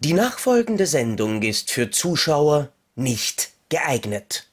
Die nachfolgende Sendung ist für Zuschauer nicht geeignet.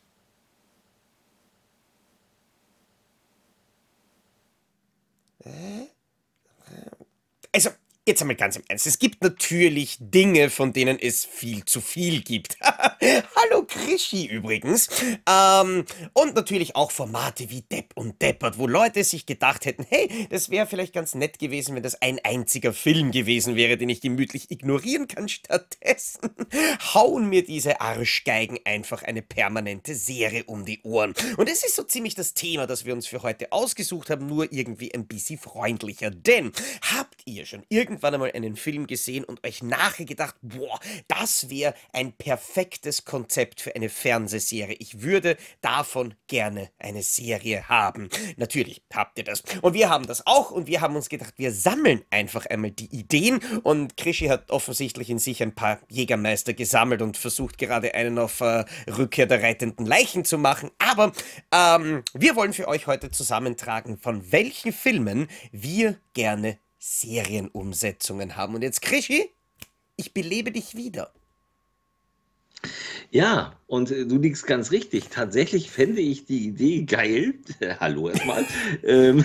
Also, jetzt einmal ganz im Ernst. Es gibt natürlich Dinge, von denen es viel zu viel gibt. Hallo Krischi übrigens. Ähm, und natürlich auch Formate wie Depp und Deppert, wo Leute sich gedacht hätten, hey, das wäre vielleicht ganz nett gewesen, wenn das ein einziger Film gewesen wäre, den ich gemütlich ignorieren kann. Stattdessen hauen mir diese Arschgeigen einfach eine permanente Serie um die Ohren. Und es ist so ziemlich das Thema, das wir uns für heute ausgesucht haben, nur irgendwie ein bisschen freundlicher. Denn habt ihr schon irgendwann einmal einen Film gesehen und euch nachher gedacht, boah, das wäre ein perfektes Konzept für eine Fernsehserie. Ich würde davon gerne eine Serie haben. Natürlich habt ihr das. Und wir haben das auch und wir haben uns gedacht, wir sammeln einfach einmal die Ideen und Krischi hat offensichtlich in sich ein paar Jägermeister gesammelt und versucht gerade einen auf äh, Rückkehr der reitenden Leichen zu machen. Aber ähm, wir wollen für euch heute zusammentragen, von welchen Filmen wir gerne Serienumsetzungen haben. Und jetzt, Krischi, ich belebe dich wieder. Ja, und äh, du liegst ganz richtig. Tatsächlich fände ich die Idee geil, hallo erstmal, ähm,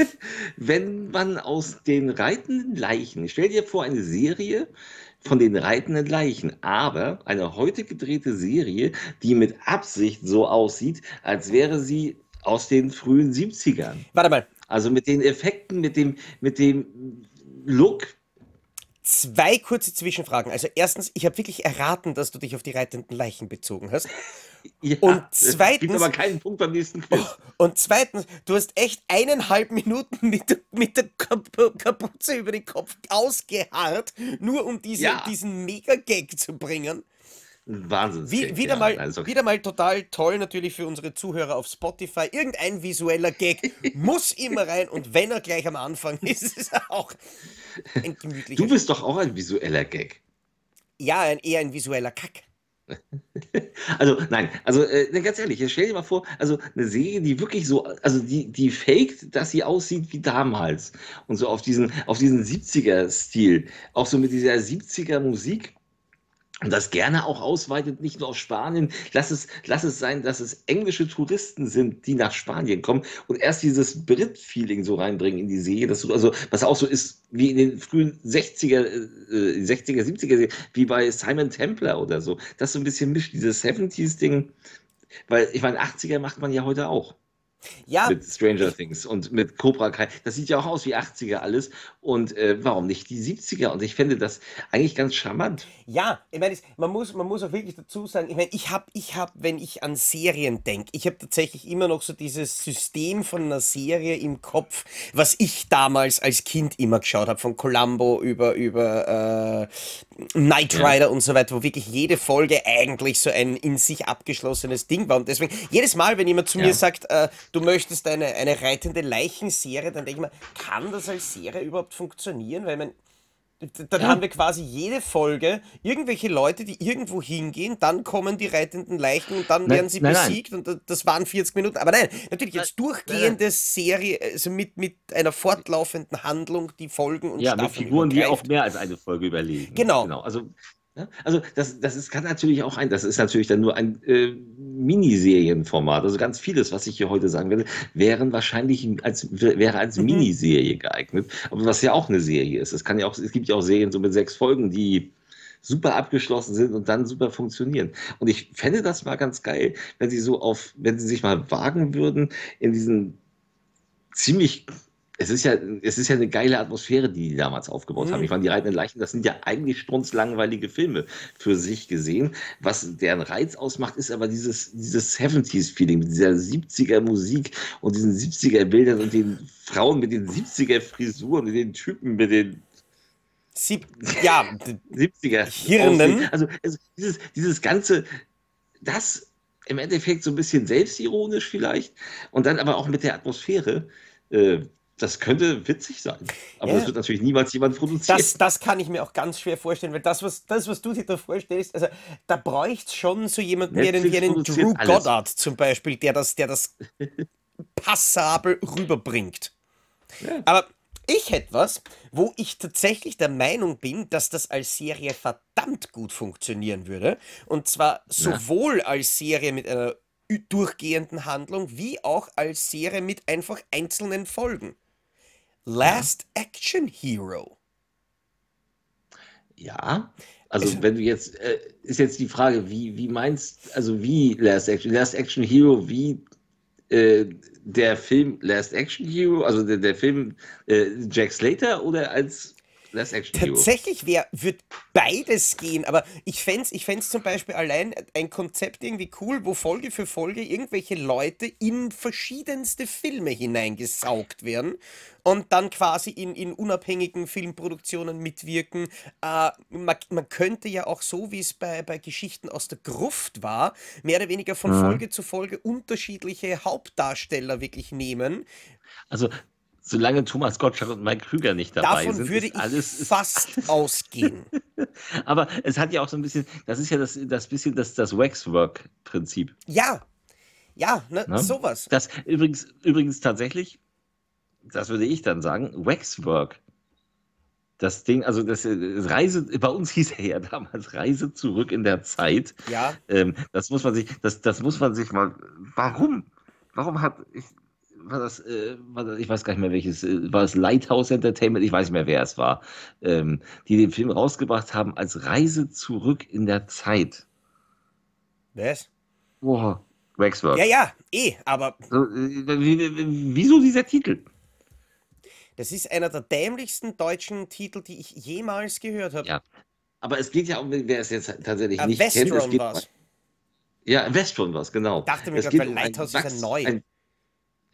wenn man aus den reitenden Leichen, stell dir vor, eine Serie von den reitenden Leichen, aber eine heute gedrehte Serie, die mit Absicht so aussieht, als wäre sie aus den frühen 70ern. Warte mal, Also mit den Effekten, mit dem, mit dem Look. zwei kurze Zwischenfragen. Also erstens, ich habe wirklich erraten, dass du dich auf die reitenden Leichen bezogen hast. Ja, Und zweitens- aber keinen Punkt beim nächsten Quiz. Und zweitens, du hast echt eineinhalb Minuten mit, der- mit der Kap Kapuze über den Kopf ausgeharrt, nur um diese, Ja. diesen Mega-Gag zu bringen. Wahnsinn. Wie, wieder, mal, Also, wieder mal total toll natürlich für unsere Zuhörer auf Spotify. Irgendein visueller Gag muss immer rein und wenn er gleich am Anfang ist, ist es auch ein gemütlicher. du bist doch auch ein visueller Gag. ja, ein, eher ein visueller Kack. Also, nein, also äh, ganz ehrlich, stell dir mal vor, also eine Serie, die wirklich so, also die, die faked, dass sie aussieht wie damals. Und so auf diesen, auf diesen 70er-Stil. Auch so mit dieser 70er-Musik. Und das gerne auch ausweitet, nicht nur auf Spanien. Lass es, lass es sein, dass es englische Touristen sind, die nach Spanien kommen und erst dieses Brit-Feeling so reinbringen in die Serie. Dass du, also, was auch so ist, wie in den frühen 60er, äh, 60er, 70er, wie bei Simon Templar oder so. Das so ein bisschen mischt, dieses 70s-Ding. Weil, ich meine, 80er macht man ja heute auch Ja, mit Stranger Things und mit Cobra Kai. Das sieht ja auch aus wie 80er alles. Und äh, warum nicht die 70er? Und ich fände das eigentlich ganz charmant. Ja, ich meine, man muss, man muss auch wirklich dazu sagen, ich meine, ich habe, ich hab, wenn ich an Serien denke, ich habe tatsächlich immer noch so dieses System von einer Serie im Kopf, was ich damals als Kind immer geschaut habe, von Columbo über, über äh, Knight Ja. Rider und so weiter, wo wirklich jede Folge eigentlich so ein in sich abgeschlossenes Ding war. Und deswegen, jedes Mal, wenn jemand zu Ja. mir sagt, äh, du möchtest eine, eine reitende Leichenserie, dann denke ich mir, kann das als Serie überhaupt funktionieren? Weil mein, dann Ja. haben wir quasi jede Folge irgendwelche Leute, die irgendwo hingehen, dann kommen die reitenden Leichen und dann Nein, werden sie nein, nein. besiegt und da- das waren 40 Minuten. Aber nein, natürlich jetzt Nein, durchgehende Serie, also mit, mit einer fortlaufenden Handlung, die Folgen und Ja, mit Staffeln Figuren, die auch mehr als eine Folge überlegen. Genau. genau. Also, ja, also das, das ist, kann natürlich auch ein, das ist natürlich dann nur ein äh, Miniserienformat. Also ganz vieles, was ich hier heute sagen werde, wären wahrscheinlich als, wäre als Mhm. Miniserie geeignet. Aber was ja auch eine Serie ist. Es kann ja auch, es gibt ja auch Serien so mit sechs Folgen, die super abgeschlossen sind und dann super funktionieren. Und ich fände das mal ganz geil, wenn sie so auf, wenn sie sich mal wagen würden, in diesen ziemlich. Es ist ja, es ist ja eine geile Atmosphäre, die die damals aufgebaut Mhm. haben. Ich meine, die reitenden Leichen, das sind ja eigentlich strunzlangweilige Filme für sich gesehen. Was deren Reiz ausmacht, ist aber dieses, dieses 70s-Feeling, mit dieser 70er-Musik und diesen 70er-Bildern und den Frauen mit den 70er-Frisuren und den Typen mit den Sieb ja, d- 70er. Hirnen. Also, also dieses, dieses ganze, das im Endeffekt so ein bisschen selbstironisch vielleicht und dann aber auch mit der Atmosphäre. Äh, das könnte witzig sein. Aber Ja. das wird natürlich niemals jemand produzieren. das, das kann ich mir auch ganz schwer vorstellen, weil das, was, das, was du dir da vorstellst, also da bräuchte es schon so jemanden wie einen, wie Drew alles. Goddard zum Beispiel, der das, der das passabel rüberbringt. Ja. Aber Ich hätte was, wo ich tatsächlich der Meinung bin, dass das als Serie verdammt gut funktionieren würde. Und zwar sowohl als Serie mit einer durchgehenden Handlung, wie auch als Serie mit einfach einzelnen Folgen. Ja. Last Action Hero. Ja, also Es, wenn du jetzt, äh, ist jetzt die Frage, wie, wie meinst, also wie Last Action, Last Action Hero, wie äh, der Film Last Action Hero, also der, der Film äh, Jack Slater oder als Last Action Hero? Tatsächlich wär, wird beides gehen, aber ich fänd's, ich fänd's zum Beispiel allein ein Konzept irgendwie cool, wo Folge für Folge irgendwelche Leute in verschiedenste Filme hineingesaugt werden und dann quasi in, in unabhängigen Filmproduktionen mitwirken. Äh, man, man könnte ja auch so, wie es bei, bei Geschichten aus der Gruft war, mehr oder weniger von Mhm. Folge zu Folge unterschiedliche Hauptdarsteller wirklich nehmen. Also, solange Thomas Gottschalk und Mike Krüger nicht dabei Davon sind, würde ist ich alles, fast ausgehen. aber es hat ja auch so ein bisschen, das ist ja das, das bisschen das, das Waxwork-Prinzip. Ja, ja, ne, Ne? sowas. Das übrigens, übrigens tatsächlich, das würde ich dann sagen, Waxwork. Das Ding, also das äh, Reise, bei uns hieß er ja damals Reise zurück in der Zeit. Ja, Ähm, das muss man sich, das, das muss man sich mal. Warum? Warum hat ich, war das, äh, war das, ich weiß gar nicht mehr welches, äh, war es Lighthouse Entertainment, ich weiß nicht mehr, wer es war, ähm, die den Film rausgebracht haben als Reise zurück in der Zeit. was? Boah, Ja, Waxwork. ja, eh, aber So, äh, wie, wie, wieso dieser Titel? das ist einer der dämlichsten deutschen Titel, die ich jemals gehört habe. Ja, aber es geht ja um, wer es jetzt tatsächlich Ah, nicht kennt, es Westron geht um, war's. ja, Westron was, genau. Dachte mir Es gerade, geht weil um ein Lighthouse ist ja neu. ein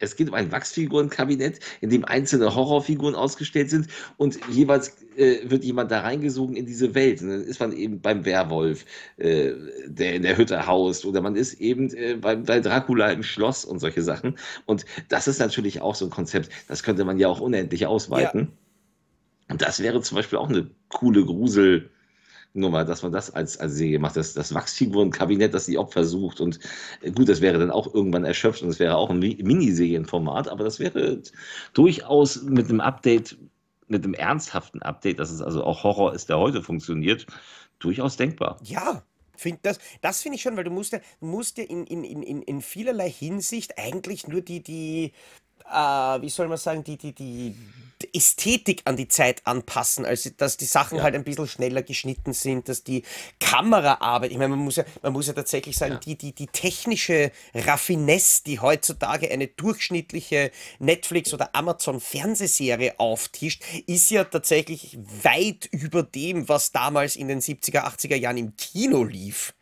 Es geht um ein Wachsfigurenkabinett, in dem einzelne Horrorfiguren ausgestellt sind und jeweils äh, wird jemand da reingesogen in diese Welt. Und dann ist man eben beim Werwolf, äh, der in der Hütte haust, oder man ist eben äh, bei, bei Dracula im Schloss und solche Sachen. Und das ist natürlich auch so ein Konzept, das könnte man ja auch unendlich Ja, ausweiten. Und das wäre zum Beispiel auch eine coole Grusel. Nummer, dass man das als, als Serie macht, das, das Wachsfigurenkabinett, das die Opfer sucht. Und äh, gut, das wäre dann auch irgendwann erschöpft und es wäre auch ein Mi- Miniserienformat, aber das wäre durchaus mit einem Update, mit einem ernsthaften Update, dass es also auch Horror ist, der heute funktioniert, durchaus denkbar. ja. Find das das finde ich schon, weil du musst ja, musst ja in, in, in, in in vielerlei Hinsicht eigentlich nur die, die, äh, wie soll man sagen, die, die, die Ästhetik an die Zeit anpassen, also dass die Sachen Ja, halt ein bisschen schneller geschnitten sind, dass die Kameraarbeit, ich meine, man muss ja, man muss ja tatsächlich sagen, ja, die, die, die technische Raffinesse, die heutzutage eine durchschnittliche Netflix- oder Amazon-Fernsehserie auftischt, ist ja tatsächlich weit über dem, was damals in den 70er, 80er Jahren im Kino lief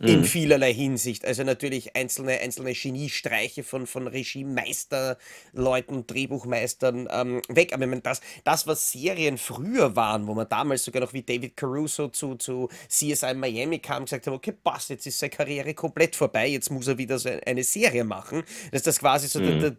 in mhm. vielerlei Hinsicht. Also natürlich einzelne, einzelne Geniestreiche von, von Regiemeisterleuten, Drehbuchmeistern ähm, weg. Aber ich meine, das, das, was Serien früher waren, wo man damals sogar noch wie David Caruso zu, zu CSI Miami kam, gesagt hat, okay, passt, jetzt ist seine Karriere komplett vorbei, jetzt muss er wieder so eine Serie machen. Dass das quasi so der, Mhm. der,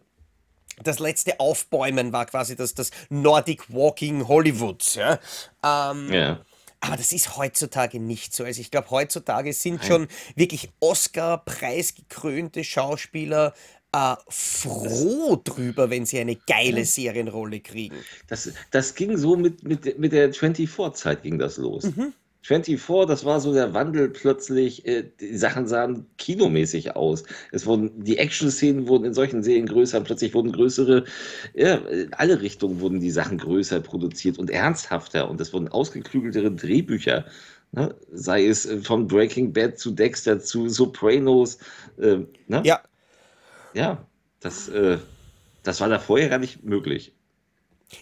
das letzte Aufbäumen war quasi das, das Nordic Walking Hollywoods. Ja? Ähm, Ja, aber das ist heutzutage nicht so. Also ich glaube, heutzutage sind nein. schon wirklich Oscar-preisgekrönte Schauspieler äh, froh drüber, wenn sie eine geile Ja. Serienrolle kriegen. Das, das ging so mit, mit, mit der 24-Zeit ging das los. Mhm. 24, das war so der Wandel plötzlich, äh, die Sachen sahen kinomäßig aus. Es wurden, die Action-Szenen wurden in solchen Serien größer, plötzlich wurden größere, ja, in alle Richtungen wurden die Sachen größer produziert und ernsthafter und es wurden ausgeklügeltere Drehbücher. Ne? Sei es äh, von Breaking Bad zu Dexter zu Sopranos. Äh, ne? Ja, Ja, das, äh, das war da vorher gar nicht möglich.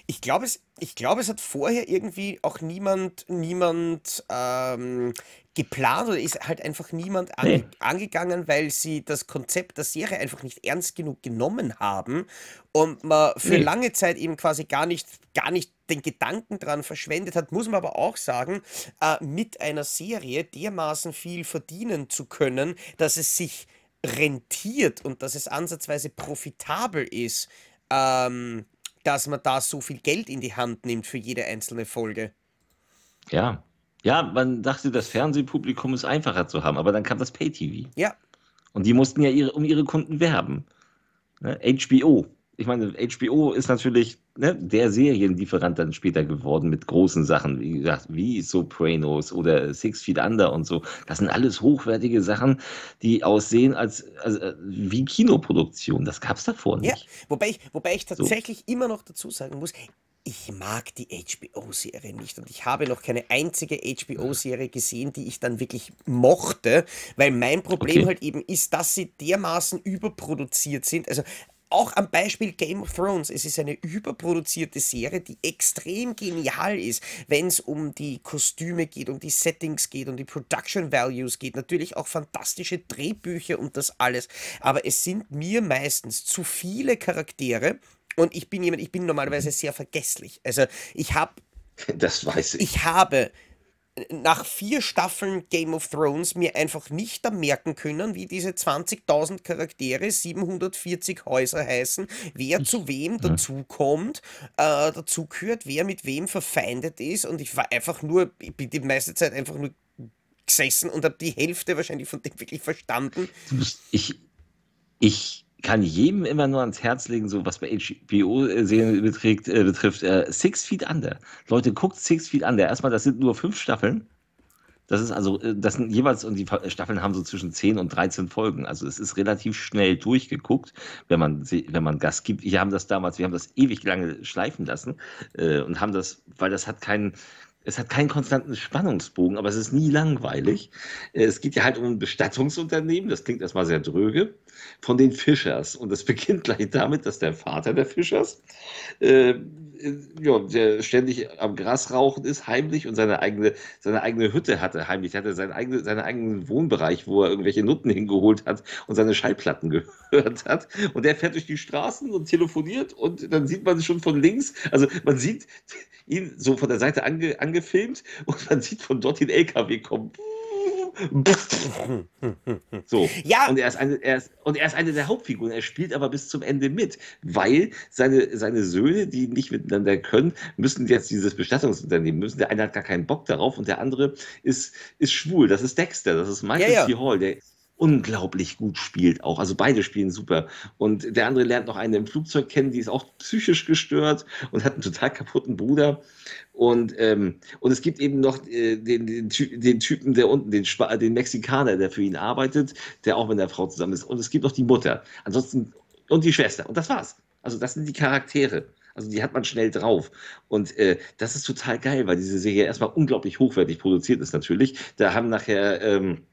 Ich glaube, es, ich glaube, es hat vorher irgendwie auch niemand, niemand ähm, geplant oder ist halt einfach niemand ange Nee. angegangen, weil sie das Konzept der Serie einfach nicht ernst genug genommen haben und man für Nee. lange Zeit eben quasi gar nicht, gar nicht den Gedanken dran verschwendet hat, muss man aber auch sagen, äh, mit einer Serie dermaßen viel verdienen zu können, dass es sich rentiert und dass es ansatzweise profitabel ist. Ähm, dass man da so viel Geld in die Hand nimmt für jede einzelne Folge. Ja. Ja, man dachte, das Fernsehpublikum ist einfacher zu haben, aber dann kam das Pay-TV. Ja, Und die mussten ja ihre, um ihre Kunden werben. Ne? HBO ich meine, HBO ist natürlich ne, der Serienlieferant dann später geworden mit großen Sachen, wie gesagt, wie Sopranos oder Six Feet Under und so. Das sind alles hochwertige Sachen, die aussehen als, als äh, wie Kinoproduktion. Das gab es davor nicht. Ja, wobei ich, wobei ich tatsächlich so. immer noch dazu sagen muss, ich mag die HBO-Serie nicht und ich habe noch keine einzige HBO-Serie gesehen, die ich dann wirklich mochte, weil mein Problem okay. halt eben ist, dass sie dermaßen überproduziert sind. Also auch am Beispiel Game of Thrones. Es ist eine überproduzierte Serie, die extrem genial ist, wenn es um die Kostüme geht, um die Settings geht, um die Production Values geht. Natürlich auch fantastische Drehbücher und das alles. Aber es sind mir meistens zu viele Charaktere. Und ich bin jemand, ich bin normalerweise sehr vergesslich. Also ich habe. Das weiß ich. Ich habe nach vier Staffeln Game of Thrones mir einfach nicht merken können, wie diese 20.000 Charaktere, 740 Häuser heißen, wer zu wem dazukommt, äh, dazu gehört, wer mit wem verfeindet ist und ich war einfach nur, ich bin die meiste Zeit einfach nur gesessen und habe die Hälfte wahrscheinlich von dem wirklich verstanden. Ich, ich kann jedem immer nur ans Herz legen, so was bei HBO-Serien beträgt, äh, betrifft, äh, Six Feet Under. Leute, guckt Six Feet Under. Erstmal, das sind nur fünf Staffeln. Das ist also, äh, das sind jeweils, und die Staffeln haben so zwischen 10 und 13 Folgen. Also es ist relativ schnell durchgeguckt, wenn man, wenn man Gas gibt. Wir haben das damals, wir haben das ewig lange schleifen lassen äh, und haben das, weil das hat keinen, es hat keinen konstanten Spannungsbogen, aber es ist nie langweilig. Äh, es geht ja halt um ein Bestattungsunternehmen, das klingt erstmal sehr dröge, von den Fischers. Und es beginnt gleich damit, dass der Vater der Fischers, äh, ja, der ständig am Gras rauchen ist, heimlich und seine eigene, seine eigene Hütte hatte, heimlich. Er hatte seinen eigene, seinen eigenen Wohnbereich, wo er irgendwelche Nutten hingeholt hat und seine Schallplatten gehört hat. Und der fährt durch die Straßen und telefoniert und dann sieht man schon von links, also man sieht ihn so von der Seite ange, angefilmt und man sieht von dort den LKW kommen. So. Ja. Und er ist eine, er ist, und er ist eine der Hauptfiguren. Er spielt aber bis zum Ende mit, weil seine, seine Söhne, die nicht miteinander können, müssen jetzt dieses Bestattungsunternehmen müssen. Der eine hat gar keinen Bock darauf und der andere ist, ist schwul. Das ist Dexter, das ist Michael ja, ja. C. Hall. Der unglaublich gut spielt auch. Also beide spielen super. Und der andere lernt noch eine im Flugzeug kennen, die ist auch psychisch gestört und hat einen total kaputten Bruder. Und, ähm, und es gibt eben noch äh, den, den, den, Typen, der unten, den, den Mexikaner, der für ihn arbeitet, der auch mit der Frau zusammen ist. Und es gibt noch die Mutter. Ansonsten, und die Schwester. Und das war's. Also das sind die Charaktere. Also die hat man schnell drauf. Und äh, das ist total geil, weil diese Serie erstmal unglaublich hochwertig produziert ist natürlich. Da haben nachher ähm,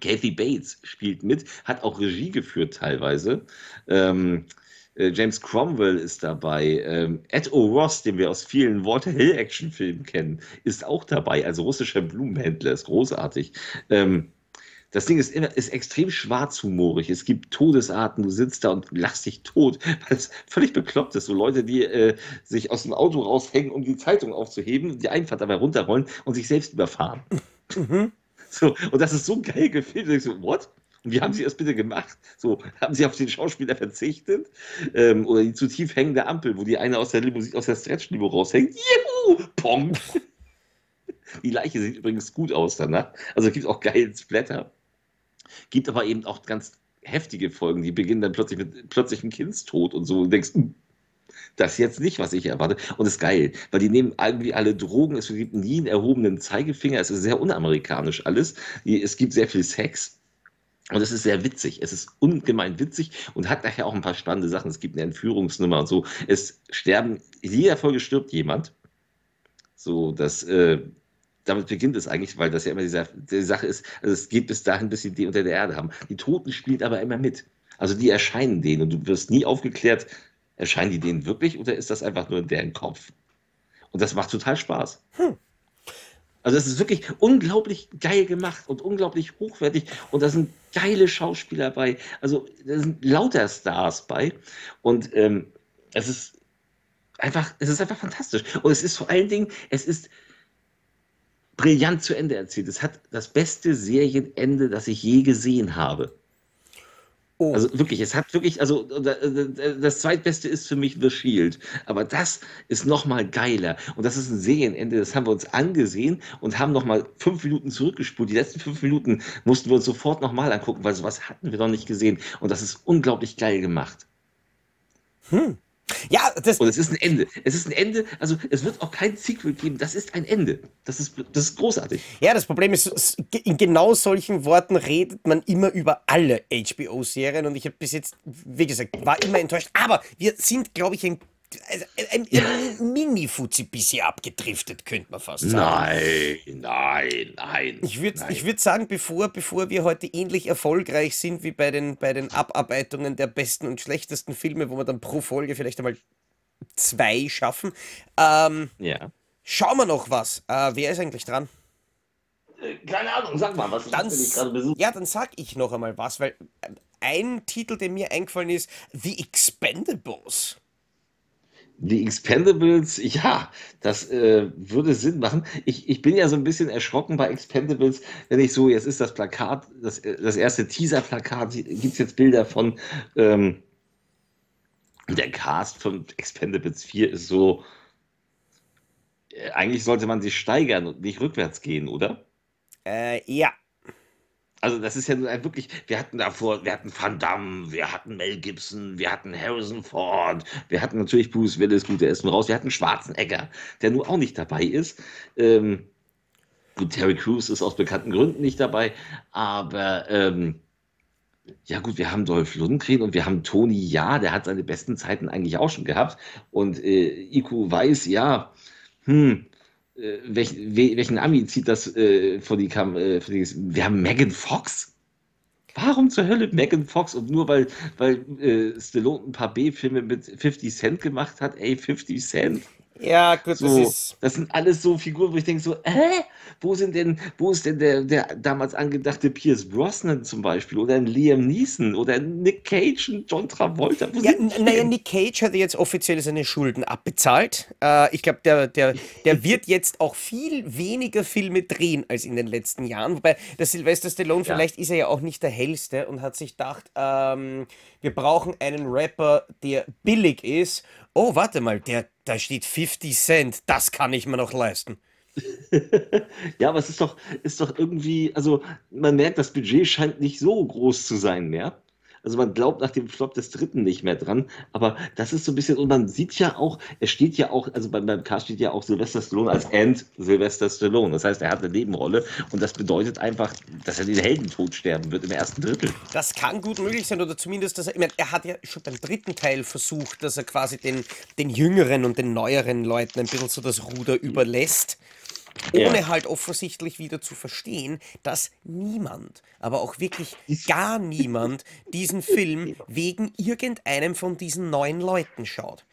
Kathy Bates spielt mit, hat auch Regie geführt teilweise. Ähm, äh, James Cromwell ist dabei. Ähm, Ed O'Ross, den wir aus vielen Walter Hill Actionfilmen kennen, ist auch dabei. Also russischer Blumenhändler, ist großartig. Ähm, das Ding ist, ist extrem schwarzhumorig. Es gibt Todesarten, du sitzt da und lachst dich tot, weil es völlig bekloppt ist. So Leute, die äh, sich aus dem Auto raushängen, um die Zeitung aufzuheben, die Einfahrt dabei runterrollen und sich selbst überfahren. Mhm. So, und das ist so geil gefilmt. Ich so, what? Und wie haben Sie das bitte gemacht? So, haben Sie auf den Schauspieler verzichtet? Ähm, oder die zu tief hängende Ampel, wo die eine aus der Limousine, aus der Stretch-Limo raushängt. Juhu! Pong! Die Leiche sieht übrigens gut aus danach. Also gibt auch geilen Splatter. Gibt aber eben auch ganz heftige Folgen, die beginnen dann plötzlich mit plötzlichem Kindstod und so. Und denkst, hm, das jetzt nicht, was ich erwarte. Und das ist geil, weil die nehmen irgendwie alle Drogen. Es gibt nie einen erhobenen Zeigefinger. Es ist sehr unamerikanisch alles. Es gibt sehr viel Sex. Und es ist sehr witzig. Es ist ungemein witzig und hat nachher auch ein paar spannende Sachen. Es gibt eine Entführungsnummer und so. Es sterben, in jeder Folge stirbt jemand. So, dass, äh, damit beginnt es eigentlich, weil das ja immer diese, die Sache ist, also es geht bis dahin, bis sie die unter der Erde haben. Die Toten spielen aber immer mit. Also die erscheinen denen und du wirst nie aufgeklärt, Erscheinen die denen wirklich oder ist das einfach nur in deren Kopf? Und das macht total Spaß. Hm. Also es ist wirklich unglaublich geil gemacht und unglaublich hochwertig und da sind geile Schauspieler bei. Also da sind lauter Stars bei und ähm, es ist einfach, es ist einfach fantastisch. Und es ist vor allen Dingen, es ist brillant zu Ende erzählt. Es hat das beste Serienende, das ich je gesehen habe. Oh. Also wirklich, es hat wirklich, also das zweitbeste ist für mich The Shield, aber das ist nochmal geiler und das ist ein Serienende, das haben wir uns angesehen und haben nochmal fünf Minuten zurückgespult. Die letzten fünf Minuten mussten wir uns sofort nochmal angucken, weil sowas hatten wir noch nicht gesehen und das ist unglaublich geil gemacht. Ja, das, Und es ist ein Ende. Es ist ein Ende, also es wird auch kein Sequel geben. Das ist ein Ende. Das ist, das ist großartig. ja, das Problem ist, in genau solchen Worten redet man immer über alle HBO-Serien und ich habe bis jetzt, wie gesagt, war immer enttäuscht. Aber wir sind, glaube ich, ein, also ein, ein Mini-Fuzzi bisschen abgedriftet, könnte man fast sagen. Nein, nein, nein. Ich würde ich würd sagen, bevor, bevor wir heute ähnlich erfolgreich sind wie bei den, bei den Abarbeitungen der besten und schlechtesten Filme, wo wir dann pro Folge vielleicht einmal zwei schaffen, ähm, Ja. schauen wir noch was. Äh, wer ist eigentlich dran? Äh, Keine Ahnung, sag mal, was Dann, dich gerade besucht? ja, dann sag ich noch einmal was, weil äh, ein Titel, der mir eingefallen ist, The Expendables. Die Expendables, ja, das äh, würde Sinn machen. Ich, ich bin ja so ein bisschen erschrocken bei Expendables, wenn ich so, jetzt ist das Plakat, das, das erste Teaser-Plakat, gibt es jetzt Bilder von, ähm, der Cast von Expendables 4 ist so, äh, eigentlich sollte man sich steigern und nicht rückwärts gehen, oder? Äh, ja. Also das ist ja nur ein wirklich, wir hatten davor, wir hatten Van Damme, wir hatten Mel Gibson, wir hatten Harrison Ford, wir hatten natürlich Bruce Willis, gut, der ist nun raus, wir hatten Schwarzenegger, der nun auch nicht dabei ist. Ähm, gut, Terry Crews ist aus bekannten Gründen nicht dabei, aber ähm, ja gut, wir haben Dolph Lundgren und wir haben Tony Ja, der hat seine besten Zeiten eigentlich auch schon gehabt und äh, Iku weiß, ja, hm, welch, we, welchen Ami zieht das äh, vor die Kam äh, Wir haben Megan Fox. Warum zur Hölle Megan Fox? Und nur weil, weil äh, Stallone ein paar B-Filme mit 50 Cent gemacht hat, ey, 50 Cent. Ja, gut, So, das ist. das sind alles so Figuren, wo ich denke so, äh, wo sind denn, wo ist denn der, der damals angedachte Pierce Brosnan zum Beispiel oder ein Liam Neeson oder ein Nick Cage und John Travolta? Wo Ja, naja? Nick Cage hat jetzt offiziell seine Schulden abbezahlt. Äh, ich glaube, der, der, der wird jetzt auch viel weniger Filme drehen als in den letzten Jahren. Wobei der Sylvester Stallone, Ja. vielleicht ist er ja auch nicht der hellste und hat sich gedacht, ähm, wir brauchen einen Rapper, der billig ist. Oh, warte mal, der, da steht 50 Cent, das kann ich mir noch leisten. Ja, aber es ist doch, ist doch irgendwie, also man merkt, das Budget scheint nicht so groß zu sein mehr. Also man glaubt nach dem Flop des dritten nicht mehr dran, aber das ist so ein bisschen, und man sieht ja auch, es steht ja auch, also beim, beim Cast steht ja auch Sylvester Stallone als End Sylvester Stallone. Das heißt, er hat eine Nebenrolle und das bedeutet einfach, dass er den Heldentod sterben wird im ersten Drittel. Das kann gut möglich sein, oder zumindest, dass er, ich meine, er hat ja schon beim dritten Teil versucht, dass er quasi den, den jüngeren und den neueren Leuten ein bisschen so das Ruder überlässt, Ja. ohne halt offensichtlich wieder zu verstehen, dass niemand, aber auch wirklich gar niemand diesen Film wegen irgendeinem von diesen neuen Leuten schaut.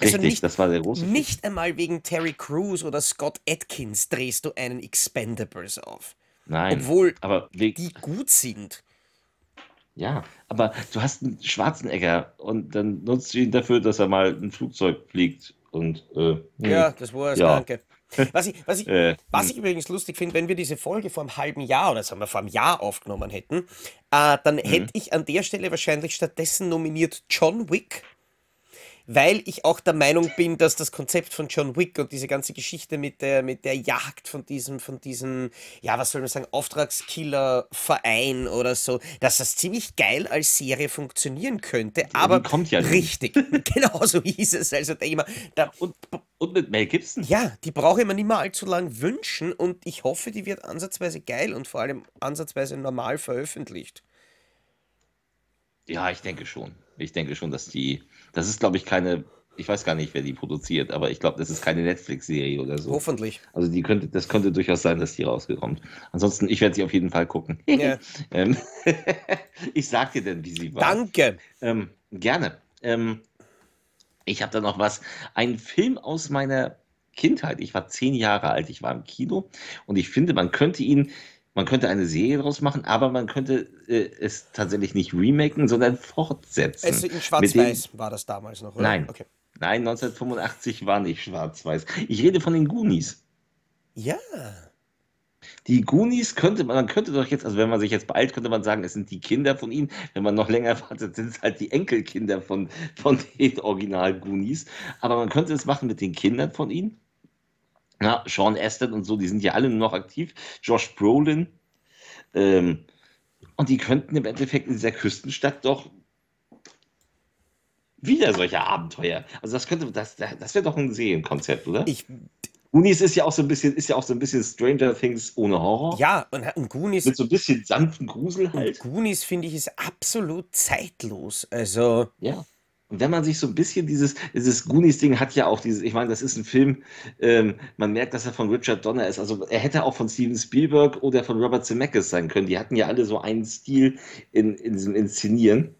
Also Richtig, nicht, das war der große nicht einmal wegen Terry Crews oder Scott Atkins drehst du einen Expendables auf. Nein, Obwohl die gut sind. Ja, aber du hast einen Schwarzenegger und dann nutzt du ihn dafür, dass er mal ein Flugzeug fliegt und äh, Ja, das war's, Ja. danke. Was ich, was ich, Äh, was ich übrigens lustig finde, wenn wir diese Folge vor einem halben Jahr oder sagen wir vor einem Jahr aufgenommen hätten, äh, dann hätte ich an der Stelle wahrscheinlich stattdessen nominiert John Wick, weil ich auch der Meinung bin, dass das Konzept von John Wick und diese ganze Geschichte mit der, mit der Jagd von diesem, von diesem, ja, was soll man sagen, Auftragskiller-Verein oder so, dass das ziemlich geil als Serie funktionieren könnte, aber kommt ja richtig, genau so hieß es. Also der immer, da, und, und mit Mel Gibson. ja, die brauche ich mir nicht mehr allzu lang wünschen und ich hoffe, die wird ansatzweise geil und vor allem ansatzweise normal veröffentlicht. Ja, ich denke schon. Ich denke schon, dass die. Das ist, glaube ich, keine. Ich weiß gar nicht, wer die produziert, aber ich glaube, das ist keine Netflix-Serie oder so. Hoffentlich. Also die könnte, das könnte durchaus sein, dass die rausgekommt. Ansonsten, ich werde sie auf jeden Fall gucken. Ja. ähm, ich sag dir denn, wie sie war. Danke. Ähm, gerne. Ähm, ich habe da noch was. Ein Film aus meiner Kindheit. Ich war zehn Jahre alt, ich war im Kino und ich finde, man könnte ihn, man könnte eine Serie daraus machen, aber man könnte äh, es tatsächlich nicht remaken, sondern fortsetzen. Also in Schwarz-Weiß war das damals noch, oder? Nein. Okay. Nein, 1985 war nicht schwarz-weiß. Ich rede von den Goonies. Ja. Die Goonies könnte man, man könnte doch jetzt, also wenn man sich jetzt beeilt, könnte man sagen, es sind die Kinder von ihnen. Wenn man noch länger wartet, sind es halt die Enkelkinder von, von den Original Goonies. Aber man könnte es machen mit den Kindern von ihnen. Ja, Sean Astin und so, die sind ja alle nur noch aktiv. Josh Brolin. Ähm, und die könnten im Endeffekt in dieser Küstenstadt doch wieder solche Abenteuer. Also das könnte, das, das wäre doch ein Serienkonzept, oder? Ich, Goonies ist ja auch so ein bisschen, ist ja auch so ein bisschen Stranger Things ohne Horror. ja, und, und Goonies, Mit so ein bisschen sanften Grusel halt. Goonies finde ich ist absolut zeitlos. Also, Ja. Und wenn man sich so ein bisschen dieses, dieses Goonies-Ding hat ja auch dieses, ich meine, das ist ein Film, ähm, man merkt, dass er von Richard Donner ist. Also er hätte auch von Steven Spielberg oder von Robert Zemeckis sein können. Die hatten ja alle so einen Stil in, in diesem Inszenieren.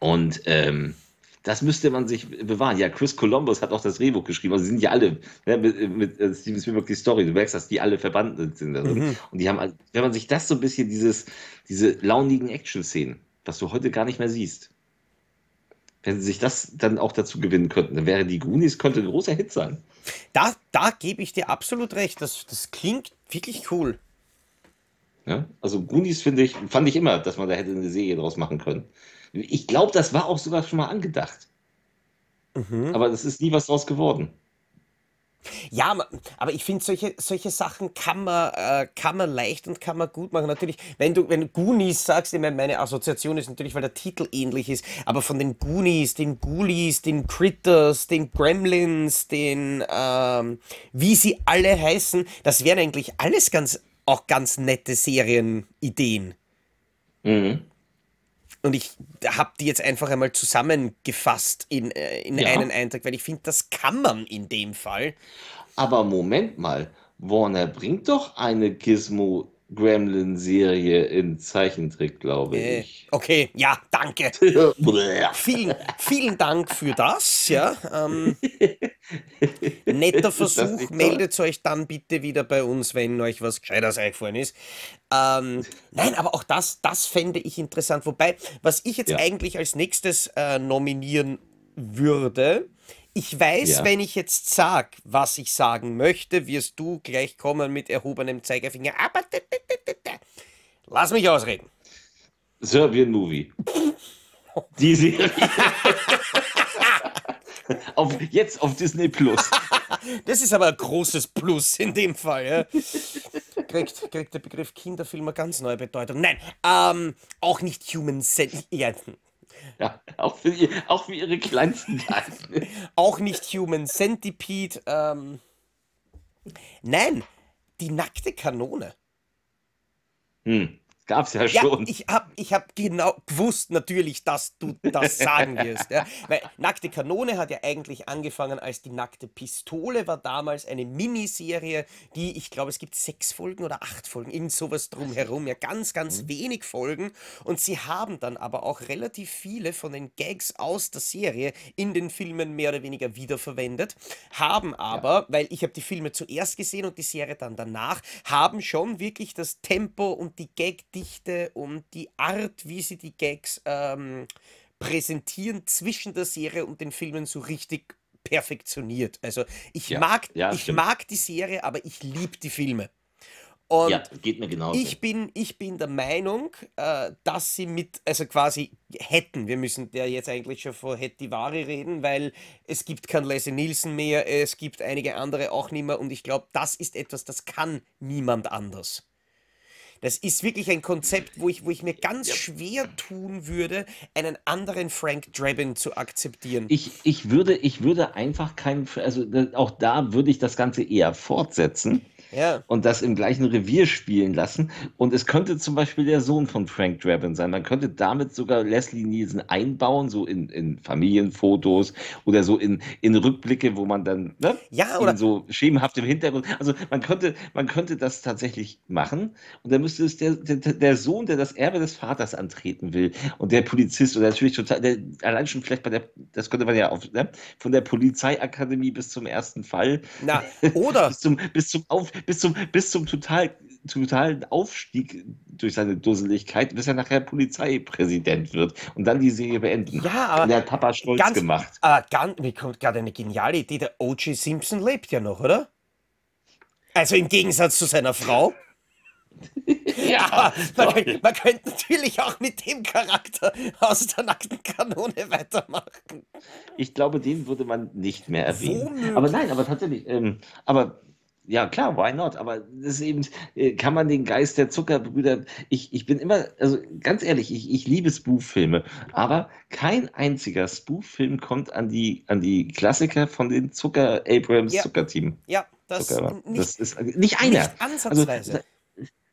Und ähm, das müsste man sich bewahren. Ja, Chris Columbus hat auch das Drehbuch geschrieben. Also sie sind ja alle ne, mit, mit äh, Steven Spielberg die Story. Du merkst, dass die alle verbannt sind. drin. Mhm. Und die haben, also, wenn man sich das so ein bisschen, dieses, diese launigen Action-Szenen, was du heute gar nicht mehr siehst, wenn sie sich das dann auch dazu gewinnen könnten, dann wäre die Goonies könnte ein großer Hit sein. da, da gebe ich dir absolut recht. Das, das klingt wirklich cool. Ja? Also Goonies finde ich, fand ich immer, dass man da hätte eine Serie draus machen können. Ich glaube, das war auch sogar schon mal angedacht. Mhm. Aber das ist nie was draus geworden. Ja, aber ich finde, solche, solche Sachen kann man, äh, kann man leicht und kann man gut machen. Natürlich, wenn du, wenn du Goonies sagst, ich meine, meine Assoziation ist natürlich, weil der Titel ähnlich ist, aber von den Goonies, den Ghoulies, den Critters, den Gremlins, den, ähm, wie sie alle heißen, das wären eigentlich alles ganz, auch ganz nette Serienideen. Mhm. Und ich habe die jetzt einfach einmal zusammengefasst in, äh, in Ja. einen Eintrag, weil ich finde, das kann man in dem Fall. Aber Moment mal, Warner bringt doch eine Gizmo Gremlin-Serie in Zeichentrick, glaube Äh, ich. okay, ja, danke. Vielen, vielen Dank für das. Ja, ähm, netter Versuch. Meldet euch dann bitte wieder bei uns, wenn euch was Gescheites eingefallen ist. Ähm, nein, aber auch das, das fände ich interessant. Wobei, was ich jetzt Ja. eigentlich als nächstes äh, nominieren würde, ich weiß, Ja. wenn ich jetzt sag, was ich sagen möchte, wirst du gleich kommen mit erhobenem Zeigefinger. Aber d- d- d- d- d- lass mich ausreden. Serbian Movie. Die Serie. auf, jetzt auf Disney Plus. Das ist aber ein großes Plus in dem Fall. Ja. Kriegt, kriegt der Begriff Kinderfilm eine ganz neue Bedeutung. Nein, ähm, auch nicht Human Cent ja, Ja, auch, für, auch für ihre kleinsten Gedanken. auch nicht Human Centipede. Ähm, nein, die nackte Kanone. Hm, gab's ja Ja, schon. ich hab, ich hab genau gewusst natürlich, dass du das sagen wirst. Ja? Weil Nackte Kanone hat ja eigentlich angefangen als die nackte Pistole, war damals eine Miniserie, die, ich glaube, es gibt sechs Folgen oder acht Folgen, irgend sowas drumherum, ja, ganz, ganz wenig Folgen. Und sie haben dann aber auch relativ viele von den Gags aus der Serie in den Filmen mehr oder weniger wiederverwendet, haben aber, weil ich habe die Filme zuerst gesehen und die Serie dann danach, haben schon wirklich das Tempo und die Gagdichte und die Art, wie sie die Gags ähm, präsentieren zwischen der Serie und den Filmen so richtig perfektioniert. Also ich Ja, mag, ja, ich stimmt. mag die Serie, aber ich liebe die Filme. Und ja, geht mir genauso. ich bin, ich bin der Meinung, äh, dass sie mit, also quasi hätten, wir müssen ja jetzt eigentlich schon vor Hettivari reden, weil es gibt kein Leslie Nielsen mehr, es gibt einige andere auch nicht mehr und ich glaube, das ist etwas, das kann niemand anders. Das ist wirklich ein Konzept, wo ich, wo ich mir ganz schwer tun würde, einen anderen Frank Drabin zu akzeptieren. Ich, ich, würde, ich würde einfach keinen, also auch da würde ich das Ganze eher fortsetzen ja. und das im gleichen Revier spielen lassen. Und es könnte zum Beispiel der Sohn von Frank Drabin sein. Man könnte damit sogar Leslie Nielsen einbauen, so in, in Familienfotos oder so in, in Rückblicke, wo man dann ne, Ja, oder- so schemenhaft im Hintergrund. Also man könnte, man könnte das tatsächlich machen. Und dann müsste es der, der, der Sohn, der das Erbe des Vaters antreten will und der Polizist oder natürlich total, der, allein schon vielleicht bei der, das könnte man ja auf, ne, von der Polizeiakademie bis zum ersten Fall Na, oder bis zum, bis zum, Auf, bis zum, bis zum total, totalen Aufstieg durch seine Dusseligkeit, bis er nachher Polizeipräsident wird und dann die Serie beenden. Ja, aber der hat Papa stolz ganz- gemacht. äh, ganz, mir kommt gerade eine geniale Idee, der O.J. Simpson lebt ja noch, oder? Also im Gegensatz zu seiner Frau. Ja, man, könnte, man könnte natürlich auch mit dem Charakter aus der nackten Kanone weitermachen. ich glaube, den würde man nicht mehr erwähnen. Womöglich. Aber nein, aber tatsächlich, ähm, aber Ja, klar, why not? Aber das ist eben, äh, kann man den Geist der Zuckerbrüder. Ich, ich bin immer, also ganz ehrlich, ich, ich liebe Spoof-Filme, aber kein einziger Spoof-Film kommt an die, an die Klassiker von den Zucker, Abrams Ja. Zuckerteam. Ja, das Zucker, nicht, das ist äh, nicht einer. nicht ansatzweise. Also,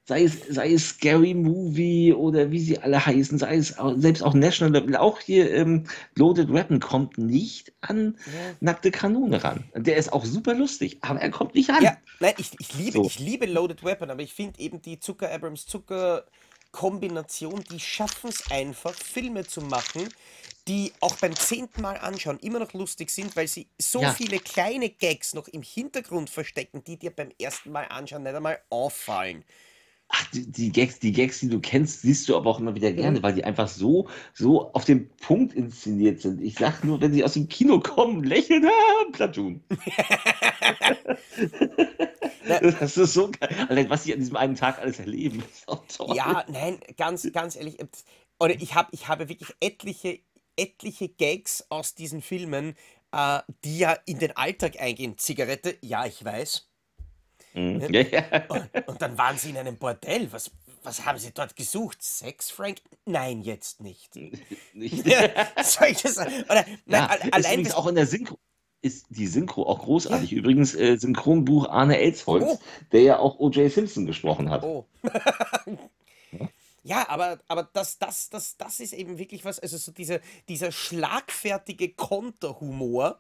sei es, sei es Scary Movie oder wie sie alle heißen, sei es auch, selbst auch National Level, auch hier ähm, Loaded Weapon kommt nicht an Ja. nackte Kanone ran. Der ist auch super lustig, aber er kommt nicht an. Ja, nein, ich, ich, liebe, So. ich liebe Loaded Weapon, aber ich finde eben die Zucker-Abrams-Zucker-Kombination, die schaffen es einfach, Filme zu machen, die auch beim zehnten Mal anschauen immer noch lustig sind, weil sie so Ja. viele kleine Gags noch im Hintergrund verstecken, die dir beim ersten Mal anschauen nicht einmal auffallen. Ach, die, die Gags, die Gags, die du kennst, siehst du aber auch immer wieder Mhm. gerne, weil die einfach so, so auf den Punkt inszeniert sind. Ich sag nur, wenn sie aus dem Kino kommen, lächeln, ah, Platoon. das ist so geil. Allein, was sie an diesem einen Tag alles erleben, ist auch toll. Ja, nein, ganz, ganz ehrlich. äh, Oder ich, hab, ich habe wirklich etliche, etliche Gags aus diesen Filmen, äh, die ja in den Alltag eingehen. Zigarette, ja, ich weiß. Mhm. ja, ja. Und, und dann waren sie in einem Bordell. Was, was haben sie dort gesucht? Sex, Frank? Nein, jetzt nicht. Nicht. Solche Sachen. Oder, nein, Ja, allein das, auch in der Synchro. Ist die Synchro auch großartig. Übrigens, äh, Synchronbuch Arne Elsholz, Oh. der ja auch O.J. Simpson gesprochen hat. Oh. Ja, aber, aber das, das, das, das ist eben wirklich was, also so dieser, dieser schlagfertige Konterhumor,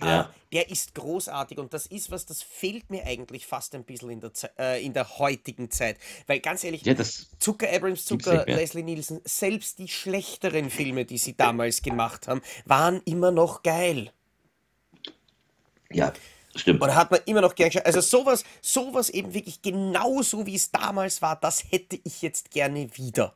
Ja. äh, der ist großartig und das ist was, das fehlt mir eigentlich fast ein bisschen in der, Ze äh, in der heutigen Zeit. Weil ganz ehrlich, Ja, Zucker Abrams, Zucker. Leslie Nielsen, selbst die schlechteren Filme, die sie damals gemacht haben, waren immer noch geil. ja, stimmt. Oder hat man immer noch gern geschaut. Also sowas, sowas eben wirklich genauso wie es damals war, das hätte ich jetzt gerne wieder.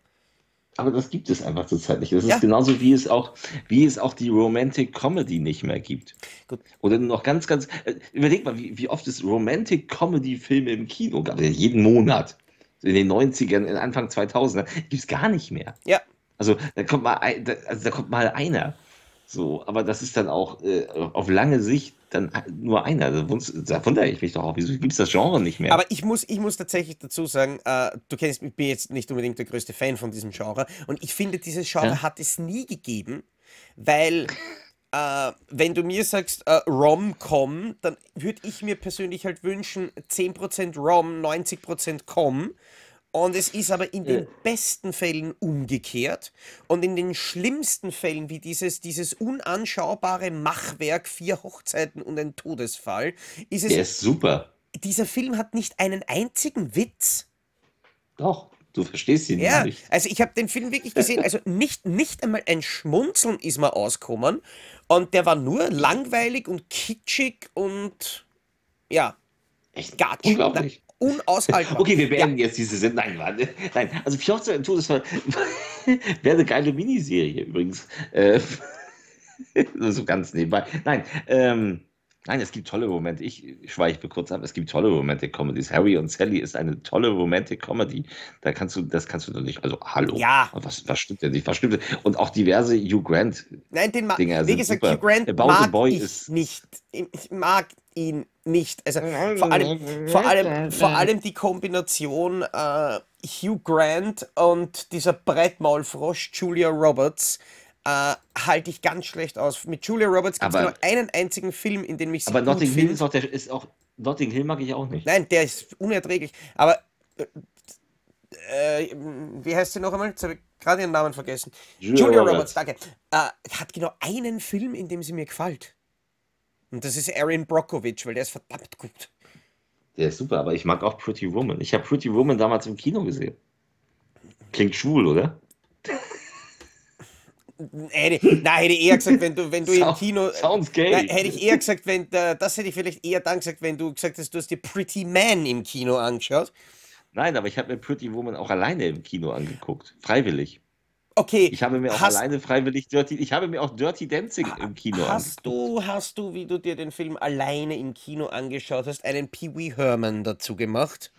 Aber das gibt es einfach zurzeit nicht. Das Ja. ist genauso wie es auch, wie es auch die Romantic Comedy nicht mehr gibt. Gut. Oder noch ganz, ganz. Äh, überleg mal, wie, wie oft es Romantic Comedy Filme im Kino gab. Jeden Monat. In den 90ern, in Anfang 2000er. Gibt es gar nicht mehr. Ja, Also da kommt mal, ein, da, also da kommt mal einer. So, aber das ist dann auch äh, auf lange Sicht dann nur einer. Da wund- Da wundere ich mich doch auch, wieso gibt es das Genre nicht mehr? aber ich muss, ich muss tatsächlich dazu sagen, äh, du kennst mich, ich bin jetzt nicht unbedingt der größte Fan von diesem Genre und ich finde, dieses Genre Ja. hat es nie gegeben, weil äh, wenn du mir sagst äh, Rom-Com, dann würde ich mir persönlich halt wünschen 10% Rom, 90% Com. Und es ist aber in den besten Fällen umgekehrt und in den schlimmsten Fällen, wie dieses, dieses unanschaubare Machwerk Vier Hochzeiten und ein Todesfall, ist es Der ist super. dieser Film hat nicht einen einzigen Witz. Doch, du verstehst ihn Ja, nicht. also ich habe den Film wirklich gesehen. Also nicht, nicht einmal ein Schmunzeln ist mir ausgekommen. Und der war nur langweilig und kitschig und ja, Echt gar unglaublich. Unaushaltbar. Okay, wir beenden jetzt diese Sendung. Nein, warte. Nein, also Piotr im Todesfall wäre eine geile Miniserie übrigens. Äh, so ganz nebenbei. Nein, ähm, nein, es gibt tolle Momente. Ich schweife kurz ab. Es gibt tolle Romantic Comedies. Harry und Sally ist eine tolle Romantic Comedy. Da kannst du, das kannst du doch nicht. Also, hallo. Ja. Was, was stimmt denn nicht? Was stimmt denn? Und auch diverse Hugh Grant. Nein, den mag Dinger Wie sind gesagt, super. Hugh Grant About mag Boy ich ist- nicht. Ich mag ihn nicht. Also vor allem, vor allem, vor allem die Kombination äh, Hugh Grant und dieser Brettmaulfrosch Julia Roberts äh, halte ich ganz schlecht aus. Mit Julia Roberts gibt es nur einen einzigen Film, in dem ich sie Aber Notting Hill ist auch, der, ist auch. Notting Hill mag ich auch nicht. Nein, der ist unerträglich. Aber äh, äh, wie heißt sie noch einmal? Jetzt habe ich gerade ihren Namen vergessen. Julia Julia, Roberts. Roberts, danke. Äh, hat genau einen Film, in dem sie mir gefällt. Und das ist Erin Brockovich, weil der ist verdammt gut. Der ist super, aber ich mag auch Pretty Woman. Ich habe Pretty Woman damals im Kino gesehen. Klingt schwul, oder? Hätte, na, hätte ich eher gesagt, wenn du, wenn du im Kino. sounds gay. Nein, hätte ich eher gesagt, wenn äh, das hätte ich vielleicht eher dann gesagt, wenn du gesagt hast, du hast dir Pretty Man im Kino angeschaut. Nein, aber ich habe mir Pretty Woman auch alleine im Kino angeguckt. Freiwillig. Okay. Ich habe mir auch hast, alleine freiwillig Dirty. Ich habe mir auch Dirty Dancing im Kino Hast angeguckt. du, hast du, wie du dir den Film alleine im Kino angeschaut hast, einen Pee Wee Herman dazu gemacht?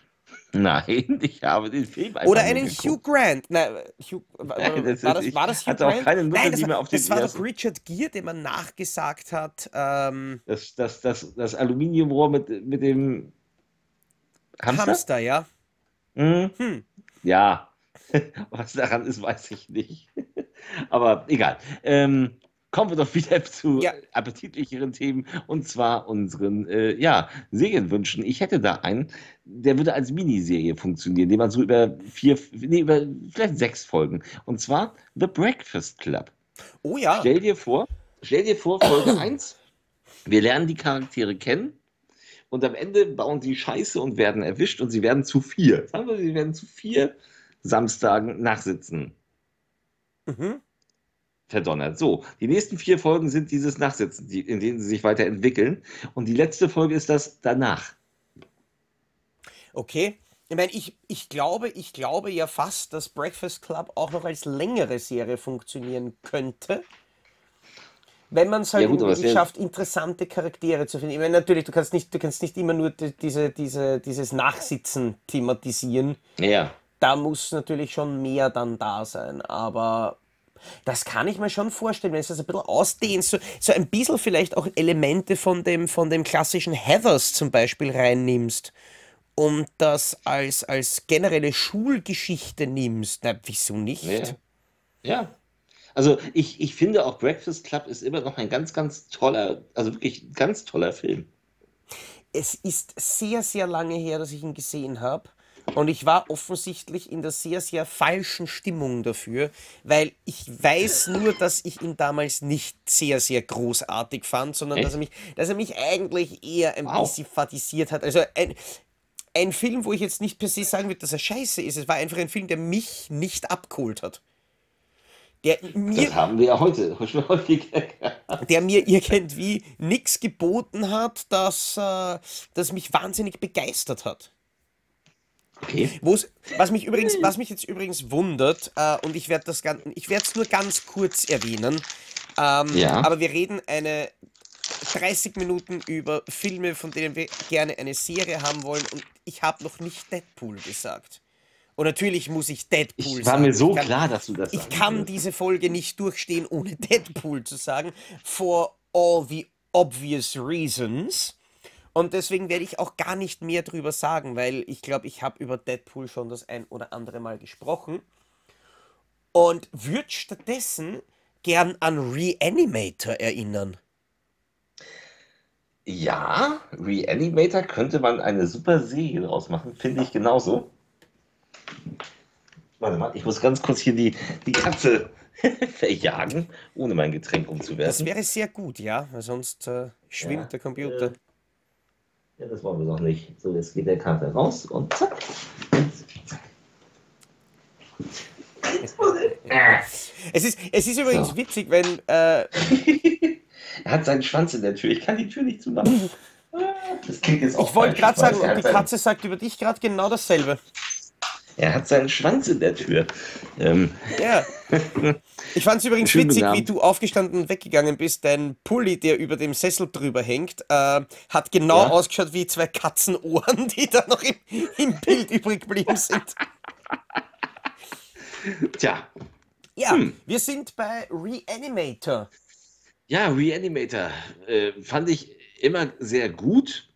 Nein, ich habe den Film einfach Oder einen. Hugh Grant? Nein, Hugh, war, Nein, das war, das, ich war das Hugh hatte auch Grant? keine Nutte, Nein, das die war, auf das den war doch Richard Gere, dem man nachgesagt hat. Ähm, Das, das, das, das Aluminiumrohr mit, mit dem Hamster? Hamster, ja. Mhm. Hm. Ja, was daran ist, weiß ich nicht. Aber egal. Ähm, kommen wir doch wieder zu Ja. appetitlicheren Themen und zwar unseren äh, ja, Serienwünschen. Ich hätte da einen, der würde als Miniserie funktionieren, den man so über vier, nee, über vielleicht sechs Folgen. Und zwar The Breakfast Club. Oh ja. Stell dir vor, stell dir vor, Folge 1, wir lernen die Charaktere kennen und am Ende bauen sie Scheiße und werden erwischt und sie werden zu vier. Sagen wir, sie werden zu vier Samstagen nachsitzen. Mhm. Verdonnert. So, die nächsten vier Folgen sind dieses Nachsitzen, die, in denen sie sich weiterentwickeln. Und die letzte Folge ist das danach. Okay. Ich meine, ich, ich glaube, ich glaube ja fast, dass Breakfast Club auch noch als längere Serie funktionieren könnte. Wenn man es halt Ja gut, schafft, interessante Charaktere zu finden. Ich meine, natürlich, du kannst nicht, du kannst nicht immer nur die- diese, diese, dieses Nachsitzen thematisieren. Ja, Da muss natürlich schon mehr dann da sein. Aber das kann ich mir schon vorstellen, wenn du das ein bisschen ausdehnst, so, so ein bisschen vielleicht auch Elemente von dem, von dem klassischen Heathers zum Beispiel reinnimmst und das als, als generelle Schulgeschichte nimmst. Na, wieso nicht? ja. Ja. Also ich, ich finde auch Breakfast Club ist immer noch ein ganz, ganz toller, also wirklich ganz toller Film. Es ist sehr, sehr lange her, dass ich ihn gesehen habe. Und ich war offensichtlich in der sehr, sehr falschen Stimmung dafür, weil ich weiß nur, dass ich ihn damals nicht sehr, sehr großartig fand, sondern Echt? dass er mich, dass er mich eigentlich eher ein Wow. bisschen fadisiert hat. Also ein, ein Film, wo ich jetzt nicht per se sagen würde, dass er scheiße ist. Es war einfach ein Film, der mich nicht abgeholt hat. Der mir Das haben wir ja heute schon häufiger der mir irgendwie nichts geboten hat, das, äh, das mich wahnsinnig begeistert hat. Okay. Wo's, was mich übrigens, was mich jetzt übrigens wundert, äh, und ich werde das ich werde es nur ganz kurz erwähnen, ähm, Ja. aber wir reden eine 30 Minuten über Filme, von denen wir gerne eine Serie haben wollen, und ich habe noch nicht Deadpool gesagt. Und natürlich muss ich Deadpool Ich war sagen. mir so kann- klar, dass du das ich sagen kann würdest. diese Folge nicht durchstehen, ohne Deadpool zu sagen. For all the obvious reasons. Und deswegen werde ich auch gar nicht mehr drüber sagen, weil ich glaube, ich habe über Deadpool schon das ein oder andere Mal gesprochen. Und würde stattdessen gern an Reanimator erinnern. Ja, Reanimator könnte man eine super Serie draus machen, finde ich genauso. Warte mal, ich muss ganz kurz hier die, die Katze verjagen, ohne mein Getränk Das umzuwerfen. wäre sehr gut, ja, weil sonst äh, schwimmt Ja, der Computer. äh, Ja, das wollen wir doch nicht. So, jetzt geht der Kater raus und zack. Es, ist, es ist übrigens So. witzig, wenn äh, er hat seinen Schwanz in der Tür. Ich kann die Tür nicht zumachen. Das klingt jetzt auch ich wollte gerade sagen, die Katze sagt über dich gerade genau dasselbe. Er hat seinen Schwanz in der Tür. Ähm, Ja. Ich fand es übrigens Schönen witzig, wie du aufgestanden und weggegangen bist. Dein Pulli, der über dem Sessel drüber hängt, äh, hat genau Ja. ausgeschaut wie zwei Katzenohren, die da noch im, im Bild übrig geblieben sind. tja, Ja, Hm. wir sind bei Reanimator. ja, Reanimator äh, fand ich immer sehr gut.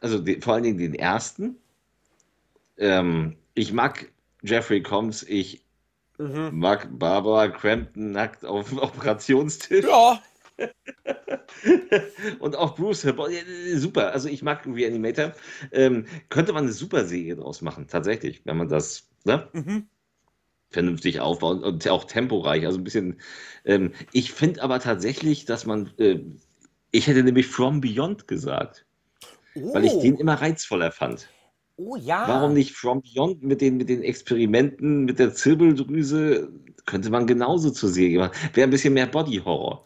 Also den, vor allen Dingen den ersten. Ähm, ich mag Jeffrey Combs, ich Mhm. mag Barbara Crampton nackt auf dem Operationstisch. Ja, Und auch Bruce ja, super. Also ich mag Reanimator. Ähm, könnte man eine super Serie draus machen, tatsächlich, wenn man das ne, mhm. vernünftig aufbaut und auch temporeich. Also ein bisschen. Ähm, ich finde aber tatsächlich, dass man. Äh, ich hätte nämlich From Beyond gesagt, Oh, weil ich den immer reizvoller fand. Oh ja. Warum nicht From Beyond mit den, mit den Experimenten, mit der Zirbeldrüse? Könnte man genauso zur Serie machen. Wäre ein bisschen mehr Body-Horror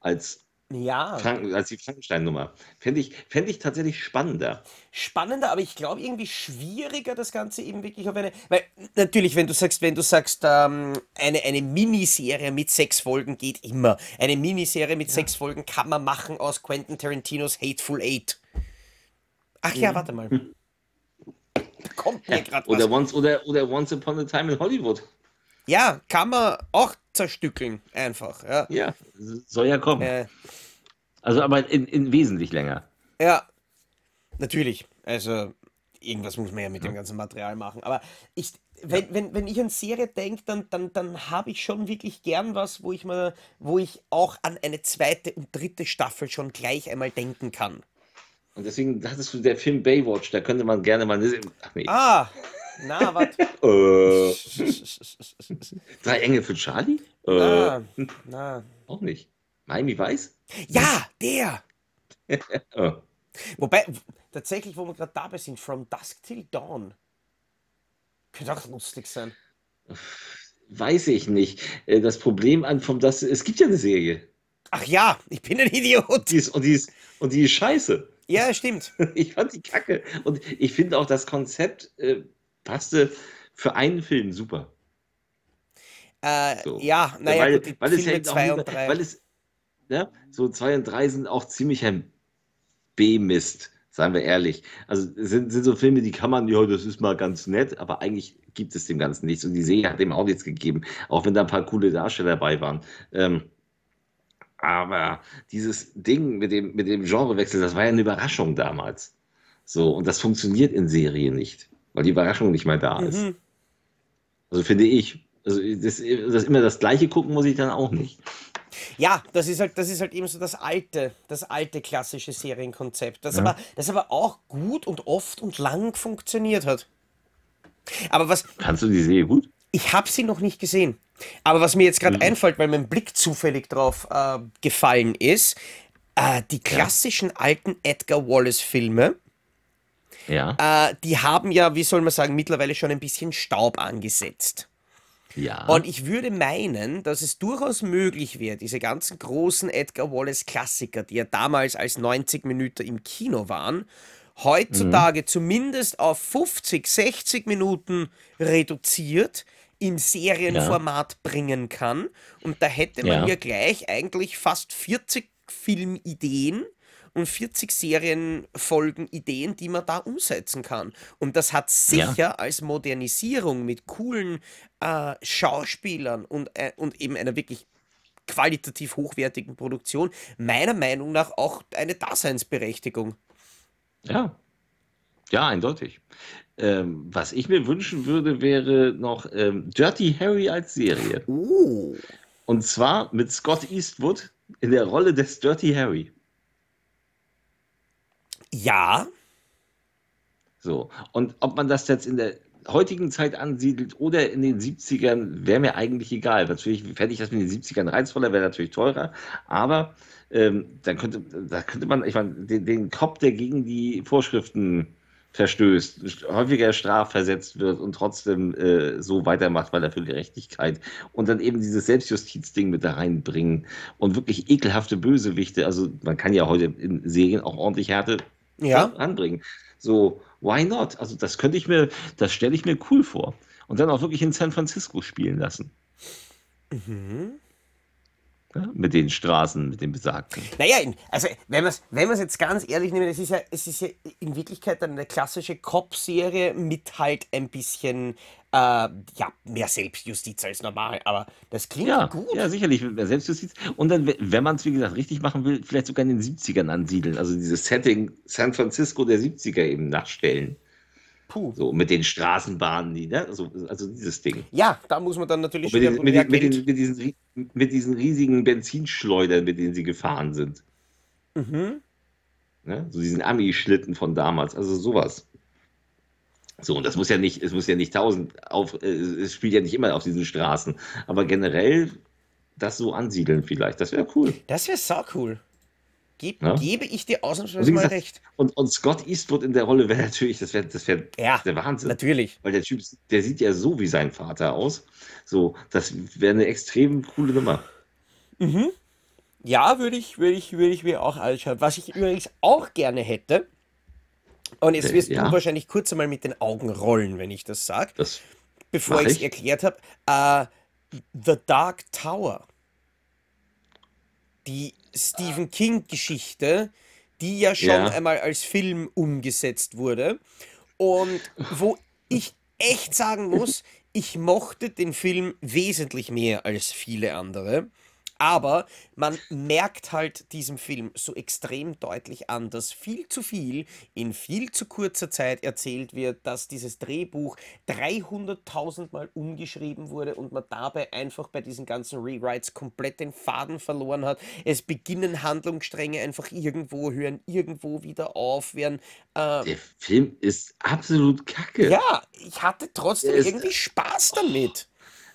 als Ja, Franken, als die Frankenstein-Nummer. Fände ich, fänd ich tatsächlich spannender. spannender, aber ich glaube irgendwie schwieriger, das Ganze eben wirklich auf eine. Weil natürlich, wenn du sagst, wenn du sagst, ähm, eine, eine Miniserie mit sechs Folgen geht immer. Eine Miniserie mit sechs Folgen kann man machen aus Quentin Tarantinos Hateful Eight. Ach ja, warte mal. Da kommt mir gerade was. Oder once, oder, oder once Upon a Time in Hollywood. Ja, kann man auch zerstückeln, einfach. Ja, Ja, soll ja kommen. äh, Also aber in, in wesentlich länger. ja. natürlich. Also, irgendwas muss man ja mit dem ganzen Material machen. Aber ich, wenn, wenn, wenn ich an Serie denke, dann, dann, dann habe ich schon wirklich gern was, wo ich mir, wo ich auch an eine zweite und dritte Staffel schon gleich einmal denken kann. Und deswegen hattest du der Film Baywatch, da könnte man gerne mal. Ach nee. Ah, na, warte. Äh, drei Engel für Charlie? Äh, Na, na. auch nicht. Miami Weiß? Ja, der! Äh, Wobei, tatsächlich, wo wir gerade dabei sind, From Dusk Till Dawn. Könnte auch lustig sein. weiß ich nicht. Äh, Das Problem an vom das es gibt ja eine Serie. Ach ja, ich bin ein Idiot. Die ist, und, die ist, und die ist scheiße. Ja, stimmt. Ich fand die kacke. Und ich finde auch das Konzept äh, passte für einen Film super. Äh, So. ja, naja, weil, gut, weil es ja auch 2 nur- und 3. weil es, ja, so zwei und drei sind auch ziemlich ein B-Mist, seien wir ehrlich. Also sind, sind so Filme, die kann man, ja, das ist mal ganz nett, aber eigentlich gibt es dem Ganzen nichts. Und die Serie hat dem auch nichts gegeben, auch wenn da ein paar coole Darsteller dabei waren. Ähm, aber dieses Ding mit dem, mit dem Genrewechsel, das war ja eine Überraschung damals. So, und das funktioniert in Serien nicht, weil die Überraschung nicht mehr da ist. Mhm. Also finde ich. Also das, das immer das Gleiche gucken muss ich dann auch nicht. Ja, das ist halt, das ist halt eben so das alte, das alte klassische Serienkonzept, das, Ja. aber, das aber auch gut und oft und lang funktioniert hat. Aber was, Kannst du die Serie gut? Ich habe sie noch nicht gesehen. Aber was mir jetzt gerade Mhm. einfällt, weil mein Blick zufällig drauf äh, gefallen ist, äh, die klassischen alten Edgar Wallace-Filme, Ja. äh, die haben ja, wie soll man sagen, mittlerweile schon ein bisschen Staub angesetzt. ja. Und ich würde meinen, dass es durchaus möglich wäre, diese ganzen großen Edgar Wallace-Klassiker, die ja damals als 90 Minuten im Kino waren, heutzutage zumindest auf 50, 60 Minuten reduziert in Serienformat bringen kann. Und da hätte man Ja. ja gleich eigentlich fast 40 Filmideen und 40 Serienfolgen-Ideen, die man da umsetzen kann. Und das hat Ja. sicher als Modernisierung mit coolen äh, Schauspielern und, äh, und eben einer wirklich qualitativ hochwertigen Produktion meiner Meinung nach auch eine Daseinsberechtigung. ja. Ja, eindeutig. Ähm, was ich mir wünschen würde, wäre noch ähm, Dirty Harry als Serie. Oh. Und zwar mit Scott Eastwood in der Rolle des Dirty Harry. Ja, So. Und ob man das jetzt in der heutigen Zeit ansiedelt oder in den 70ern, wäre mir eigentlich egal. Natürlich fände ich das mit den 70ern reizvoller, wäre natürlich teurer. Aber ähm, dann könnte, da könnte man, ich meine, den, den Cop, der gegen die Vorschriften verstößt, häufiger strafversetzt wird und trotzdem äh, so weitermacht, weil er für Gerechtigkeit und dann eben dieses Selbstjustizding mit da reinbringen und wirklich ekelhafte Bösewichte. Also man kann ja heute in Serien auch ordentlich Härte ja. anbringen. So, why not? Also das könnte ich mir, das stelle ich mir cool vor. Und dann auch wirklich in San Francisco spielen lassen. Ja, mit den Straßen, mit den besagten. Naja, also wenn man es wenn man's jetzt ganz ehrlich nimmt, es ist, ja, es ist ja in Wirklichkeit eine klassische Cop-Serie mit halt ein bisschen äh, ja, mehr Selbstjustiz als normal. Aber das klingt Ja, gut. ja, sicherlich mit mehr Selbstjustiz. Und dann, wenn man es, wie gesagt, richtig machen will, vielleicht sogar in den 70ern ansiedeln. Also dieses Setting San Francisco der 70er eben nachstellen. Puh. So, mit den Straßenbahnen, die, ne? also, also dieses Ding. Ja, da muss man dann natürlich Mit, diesen, mit, diesen, mit, diesen, mit, diesen, mit diesen riesigen Benzinschleudern, mit denen sie gefahren sind. Mhm. Ne? So diesen Ami-Schlitten von damals, also sowas. So, und das muss ja nicht, es muss ja nicht tausend auf, äh, es spielt ja nicht immer auf diesen Straßen, aber generell das so ansiedeln vielleicht, das wäre cool. Das wäre sau cool. Geb, Ja. Gebe ich dir ausnahmsweise wie mal recht. und, und Scott Eastwood in der Rolle wäre natürlich, das wäre das wär Ja, der Wahnsinn. natürlich. Weil der Typ, der sieht ja so wie sein Vater aus. So, das wäre eine extrem coole Nummer. Ja, würde ich, würde ich, würde ich mir auch anschauen. Was ich übrigens auch gerne hätte, und jetzt Äh, wirst ja. du wahrscheinlich kurz einmal mit den Augen rollen, wenn ich das sage, bevor ich es erklärt habe. Äh, The Dark Tower. Die Stephen King-Geschichte, die ja schon Ja. einmal als Film umgesetzt wurde. Und wo ich echt sagen muss, ich mochte den Film wesentlich mehr als viele andere. Aber man merkt halt diesem Film so extrem deutlich an, dass viel zu viel in viel zu kurzer Zeit erzählt wird, dass dieses Drehbuch 300.000 Mal umgeschrieben wurde und man dabei einfach bei diesen ganzen Rewrites komplett den Faden verloren hat. Es beginnen Handlungsstränge einfach irgendwo, hören irgendwo wieder auf, werden. Äh, Der Film ist absolut kacke. ja, ich hatte trotzdem irgendwie Spaß damit.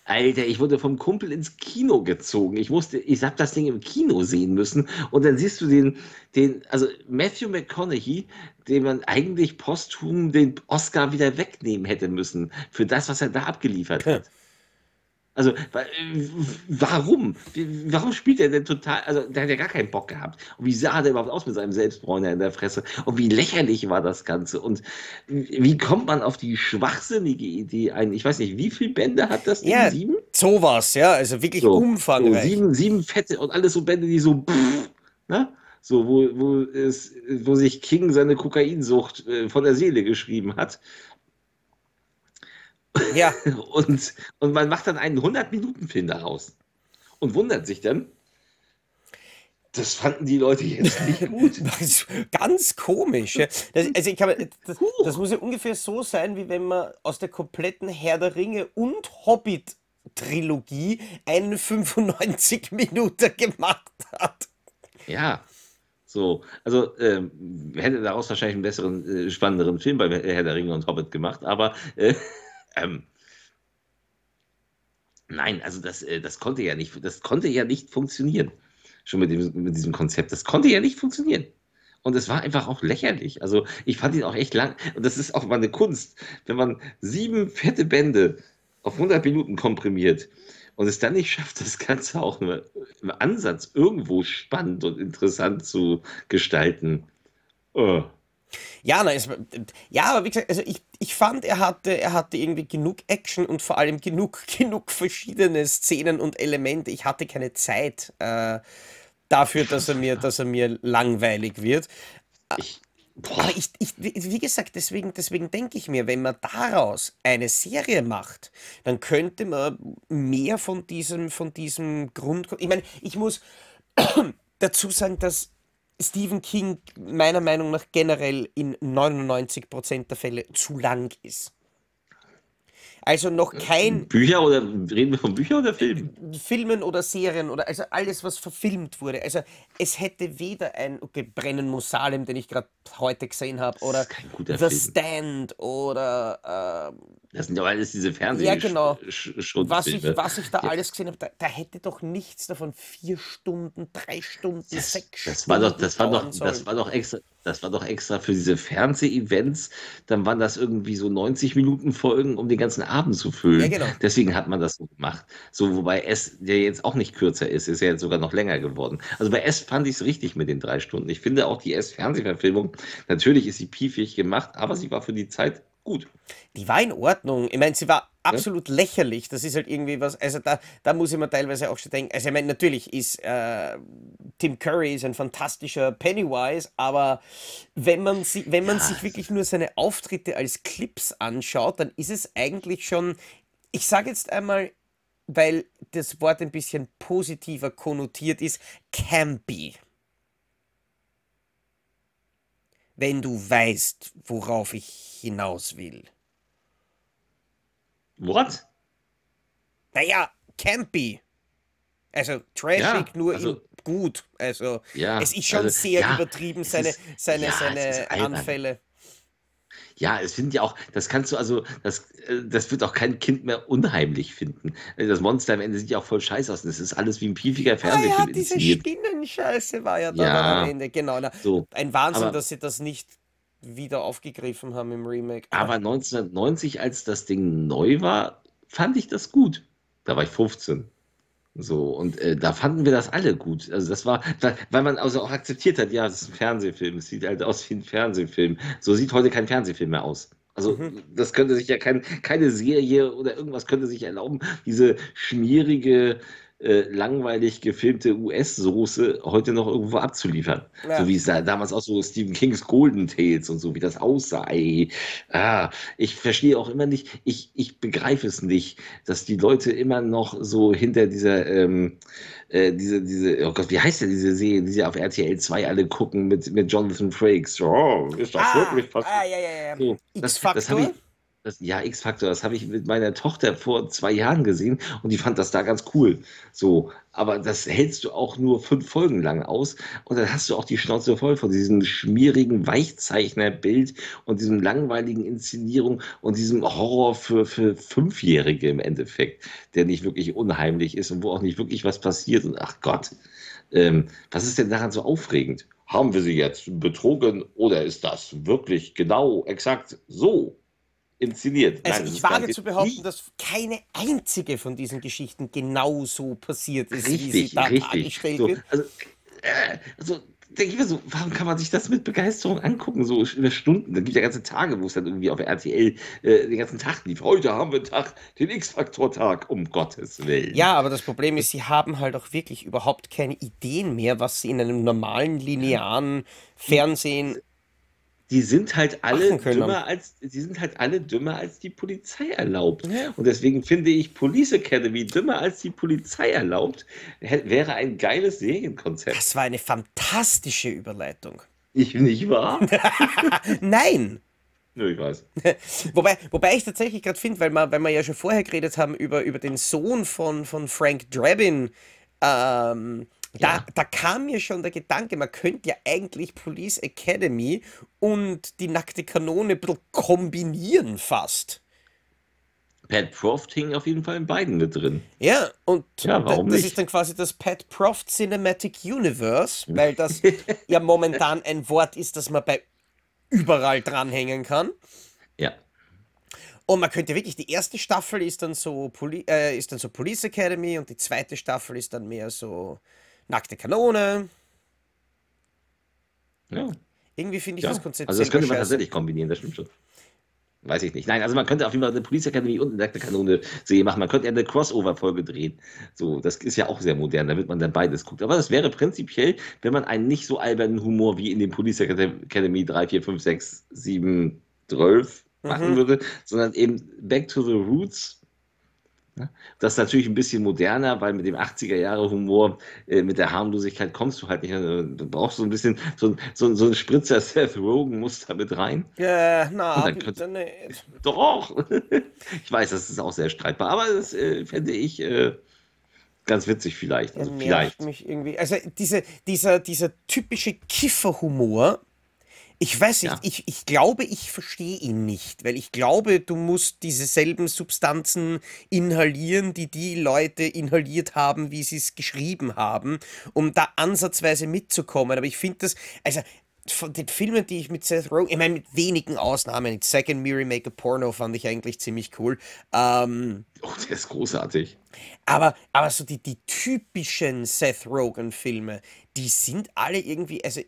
Alter, ich wurde vom Kumpel ins Kino gezogen. Ich musste, ich hab das Ding im Kino sehen müssen. Und dann siehst du den, den, also Matthew McConaughey, dem man eigentlich posthum den Oscar wieder wegnehmen hätte müssen für das, was er da abgeliefert hat. Also, äh, warum? Warum spielt er denn total? Also, der hat ja gar keinen Bock gehabt. Und wie sah der überhaupt aus mit seinem Selbstbräuner in der Fresse? Und wie lächerlich war das Ganze? Und wie kommt man auf die schwachsinnige Idee ein? Ich weiß nicht, wie viele Bände hat das Ding? Ja, Sieben? sowas, ja, also wirklich So, umfangreich. So sieben, sieben fette und alles so Bände, die so, pff, ne? So, wo, wo, es, wo sich King seine Kokainsucht äh, von der Seele geschrieben hat. Ja, Und, und man macht dann einen 100-Minuten-Film daraus. Und wundert sich dann, das fanden die Leute jetzt nicht gut. Das ist ganz komisch. Ja. Das, also ich glaube, das, das muss ja ungefähr so sein, wie wenn man aus der kompletten Herr der Ringe und Hobbit Trilogie einen 95 Minuten gemacht hat. Ja. So, also ähm, hätte daraus wahrscheinlich einen besseren, äh, spannenderen Film bei Herr der Ringe und Hobbit gemacht, aber äh, ähm, nein, also das, äh, das konnte ja nicht, das konnte ja nicht funktionieren. Schon mit, dem, mit diesem Konzept. Das konnte ja nicht funktionieren. Und es war einfach auch lächerlich. Also ich fand ihn auch echt lang. Und das ist auch mal eine Kunst, wenn man sieben fette Bände auf 100 Minuten komprimiert und es dann nicht schafft, das Ganze auch nur im Ansatz irgendwo spannend und interessant zu gestalten. Oh. Ja, na, es, ja, aber wie gesagt, also ich, ich fand, er hatte, er hatte irgendwie genug Action und vor allem genug, genug verschiedene Szenen und Elemente. Ich hatte keine Zeit äh, dafür, dass er mir, dass er mir langweilig wird. Ich, Aber ich, ich, wie wie gesagt, deswegen, deswegen denke ich mir, wenn man daraus eine Serie macht, dann könnte man mehr von diesem, von diesem Grund. Ich meine, ich muss dazu sagen, dass Stephen King meiner Meinung nach generell in 99% der Fälle zu lang ist. Also noch kein Bücher oder reden wir von Büchern oder Filmen? Filmen oder Serien oder also alles, was verfilmt wurde. Also es hätte weder ein, okay, Brennen muss Salem, den ich gerade heute gesehen habe, oder The Film. Stand oder ähm, Das sind ja alles diese Fernseh Ja, genau. Sch- Sch- was, ich, was ich da Ja. alles gesehen habe, da, da hätte doch nichts davon vier Stunden, drei Stunden, Das, sechs das war doch, Stunden das war doch, das war doch extra, das war doch extra für diese Fernseh-Events. Dann waren das irgendwie so 90 Minuten Folgen, um den ganzen Abend zu füllen. Ja, genau. Deswegen hat man das so gemacht. So, wobei S, der jetzt auch nicht kürzer ist, ist ja jetzt sogar noch länger geworden. Also bei S fand ich es richtig mit den drei Stunden. Ich finde auch die S-Fernsehverfilmung, natürlich ist sie piefig gemacht, aber sie war für die Zeit gut. Die war in Ordnung. Ich meine, sie war absolut lächerlich. Das ist halt irgendwie was, also da, da muss ich mir teilweise auch schon denken, also ich meine, natürlich ist äh, Tim Curry ist ein fantastischer Pennywise, aber wenn man, sie, wenn man Ja, sich wirklich nur seine Auftritte als Clips anschaut, dann ist es eigentlich schon, ich sage jetzt einmal, weil das Wort ein bisschen positiver konnotiert ist, campy. Wenn du weißt, worauf ich hinaus will. What? Naja, campy. Also trashig, Ja, nur also- in gut. Also Ja, es ist schon also, sehr ja, übertrieben, seine, seine, seine. Anfälle. Ja, es findet ja auch, das kannst du also, das, äh, das wird auch kein Kind mehr unheimlich finden. Äh, Das Monster am Ende sieht ja auch voll scheiße aus. Und es ist alles wie ein piefiger Ah Fernsehfilm ja, diese. Spinnenscheiße war ja da Ja. dann am Ende. Genau. Na, So, ein Wahnsinn, aber- dass sie das nicht wieder aufgegriffen haben im Remake. aber 1990, als das Ding neu war, fand ich das gut. Da war ich 15. So, und äh, da fanden wir das alle gut. Also das war, da- weil man also auch akzeptiert hat, ja, das ist ein Fernsehfilm, es sieht halt aus wie ein Fernsehfilm. So sieht heute kein Fernsehfilm mehr aus. Also Mhm. das könnte sich ja kein, keine Serie oder irgendwas könnte sich erlauben, diese schmierige äh, langweilig gefilmte US-Soße heute noch irgendwo abzuliefern. Ja. So wie es da, damals auch so Stephen Kings Golden Tales und so, wie das aussah. Ah, ich verstehe auch immer nicht, ich, ich begreife es nicht, dass die Leute immer noch so hinter dieser, ähm, äh, diese, diese, oh Gott, wie heißt denn diese Serie, die sie auf RTL 2 alle gucken mit, mit Jonathan Frakes? Oh, ist das wirklich passiert? ah, ja, ja, ja. So, das, das habe ich, das, ja, X-Factor, das habe ich mit meiner Tochter vor zwei Jahren gesehen und die fand das da ganz cool. So, aber das hältst du auch nur fünf Folgen lang aus und dann hast du auch die Schnauze voll von diesem schmierigen Weichzeichnerbild und diesem langweiligen Inszenierung und diesem Horror für, für Fünfjährige im Endeffekt, der nicht wirklich unheimlich ist und wo auch nicht wirklich was passiert und ach Gott. Ähm, was ist denn daran so aufregend? Haben wir sie jetzt betrogen oder ist das wirklich genau, exakt so inszeniert? Also Nein, ich wage zu behaupten, nie. dass keine einzige von diesen Geschichten genau so passiert ist, wie sie Richtig, da richtig. dargestellt So, wird. also, äh, also denke ich mir so, warum kann man sich das mit Begeisterung angucken, so über Stunden? Da gibt ja ganze Tage, wo es dann irgendwie auf RTL äh, den ganzen Tag lief. Heute haben wir einen Tag, den X-Faktor-Tag, um Gottes Willen. Ja, aber das Problem ist, sie haben halt auch wirklich überhaupt keine Ideen mehr, was sie in einem normalen, linearen Fernsehen. Die sind halt alle dümmer als, die sind halt alle dümmer als die Polizei erlaubt. Ja. Und deswegen finde ich Police Academy dümmer als die Polizei erlaubt, wäre ein geiles Serienkonzept. Das war eine fantastische Überleitung. Ich nicht wahr? Nein! Nö, ich weiß. Wobei, wobei ich tatsächlich gerade finde, weil wir, weil wir ja schon vorher geredet haben über, über den Sohn von, von Frank Drabin, ähm, da, Ja. da kam mir schon der Gedanke, man könnte ja eigentlich Police Academy und die nackte Kanone ein bisschen kombinieren fast. Pat Proft hing auf jeden Fall in beiden mit drin. Ja, und Ja, warum das nicht? ist dann quasi das Pat Proft Cinematic Universe, weil das ja momentan ein Wort ist, das man bei überall dranhängen kann. Ja. Und man könnte wirklich, die erste Staffel ist dann so, Poli äh, ist dann so Police Academy und die zweite Staffel ist dann mehr so nackte Kanone. ja. Irgendwie finde ich Ja, das Konzept also das könnte man scheiße. tatsächlich kombinieren, das stimmt schon. Weiß ich nicht. Nein, also man könnte auf jeden Fall eine Police Academy und eine nackte Kanone Serie machen. Man könnte ja eine Crossover-Folge drehen. So, das ist ja auch sehr modern, da wird man dann beides guckt. Aber das wäre prinzipiell, wenn man einen nicht so albernen Humor wie in den Police Academy 3, 4, 5, 6, 7, 12 machen Mhm. würde, sondern eben Back to the Roots. Ja, Das ist natürlich ein bisschen moderner, weil mit dem 80er-Jahre-Humor, äh, mit der Harmlosigkeit kommst du halt nicht. äh, Du brauchst so ein bisschen so, ein- so, so ein Spritzer Seth Rogen-Muster mit rein. Ja, na, dann bitte nicht. Doch! Ich weiß, das ist auch sehr streitbar, aber das äh, fände ich äh, ganz witzig vielleicht. Also vielleicht. mich irgendwie. Also diese, dieser, dieser typische Kifferhumor, ich weiß nicht, Ja. ich, ich glaube, ich verstehe ihn nicht, weil ich glaube, du musst dieselben Substanzen inhalieren, die die Leute inhaliert haben, wie sie es geschrieben haben, um da ansatzweise mitzukommen. Aber ich finde das, also von den Filmen, die ich mit Seth Rogen, ich meine, mit wenigen Ausnahmen, Second Mary Make a Porno fand ich eigentlich ziemlich cool. Ähm, Oh, der ist großartig. aber, aber so die, die typischen Seth Rogen-Filme, die sind alle irgendwie, also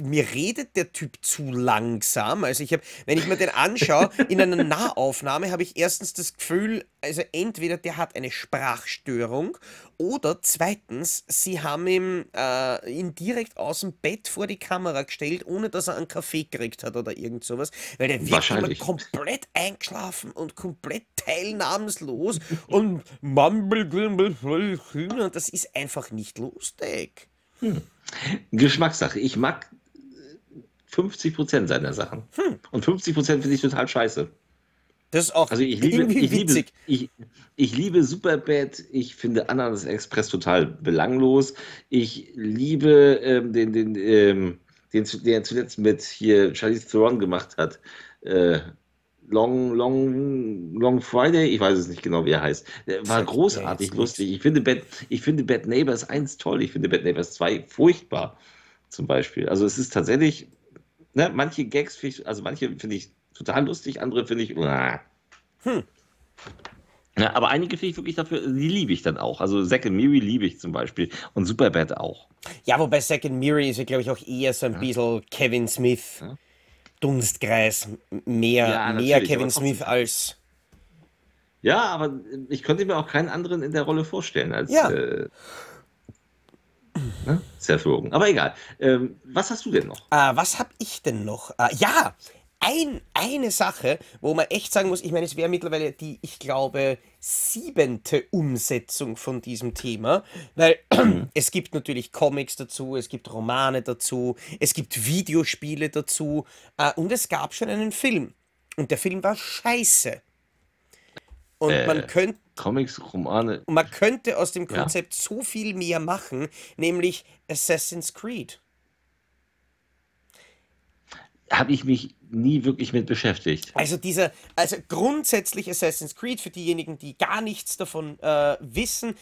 mir redet der Typ zu langsam. Also ich habe, wenn ich mir den anschaue, in einer Nahaufnahme habe ich erstens das Gefühl, also entweder der hat eine Sprachstörung oder zweitens, sie haben ihm, äh, ihn direkt aus dem Bett vor die Kamera gestellt, ohne dass er einen Kaffee gekriegt hat oder irgend sowas, weil der wirkt immer komplett eingeschlafen und komplett teilnahmslos und mumble, und das ist einfach nicht lustig. Geschmackssache. Ich mag äh, 50% seiner Sachen. Hm. Und 50% finde ich total scheiße. Das ist auch Also ich liebe, irgendwie ich liebe, witzig. ich, ich liebe Superbad, ich finde Ananas Express total belanglos. Ich liebe ähm, den, den, ähm, den, zu- den er zuletzt mit hier Charlize Theron gemacht hat. Äh, Long, Long, Long Friday, ich weiß es nicht genau, wie er heißt. War großartig lustig. Ich finde, Bad, ich finde Bad Neighbors 1 toll, ich finde Bad Neighbors 2 furchtbar, zum Beispiel. Also es ist tatsächlich, ne, manche Gags, finde ich- also manche finde ich total lustig, andere finde ich. Hm. Ja, aber einige finde ich wirklich dafür, die liebe ich dann auch. Also Zack and Miri liebe ich zum Beispiel und Superbad auch. Ja, wobei Second Mary ist ja, glaube ich, auch eher so ein bisschen Kevin Smith. Ja. Dunstkreis. Mehr, Ja, mehr Kevin. Smith als. Ja, aber ich könnte mir auch keinen anderen in der Rolle vorstellen als Ja. äh, ne? Seth Rogen. Aber egal. Ähm, was hast du denn noch? Äh, was habe ich denn noch? Äh, ja, ein, eine Sache, wo man echt sagen muss, ich meine, es wäre mittlerweile die, ich glaube, siebente Umsetzung von diesem Thema, weil es gibt natürlich Comics dazu, es gibt Romane dazu, es gibt Videospiele dazu äh, und es gab schon einen Film. Und der Film war scheiße. Und Äh. man könnte Comics, Romane. und man könnte aus dem Ja. Konzept so viel mehr machen, nämlich Assassin's Creed. Habe ich mich nie wirklich mit beschäftigt. Also dieser, also grundsätzlich Assassin's Creed für diejenigen, die gar nichts davon äh, wissen,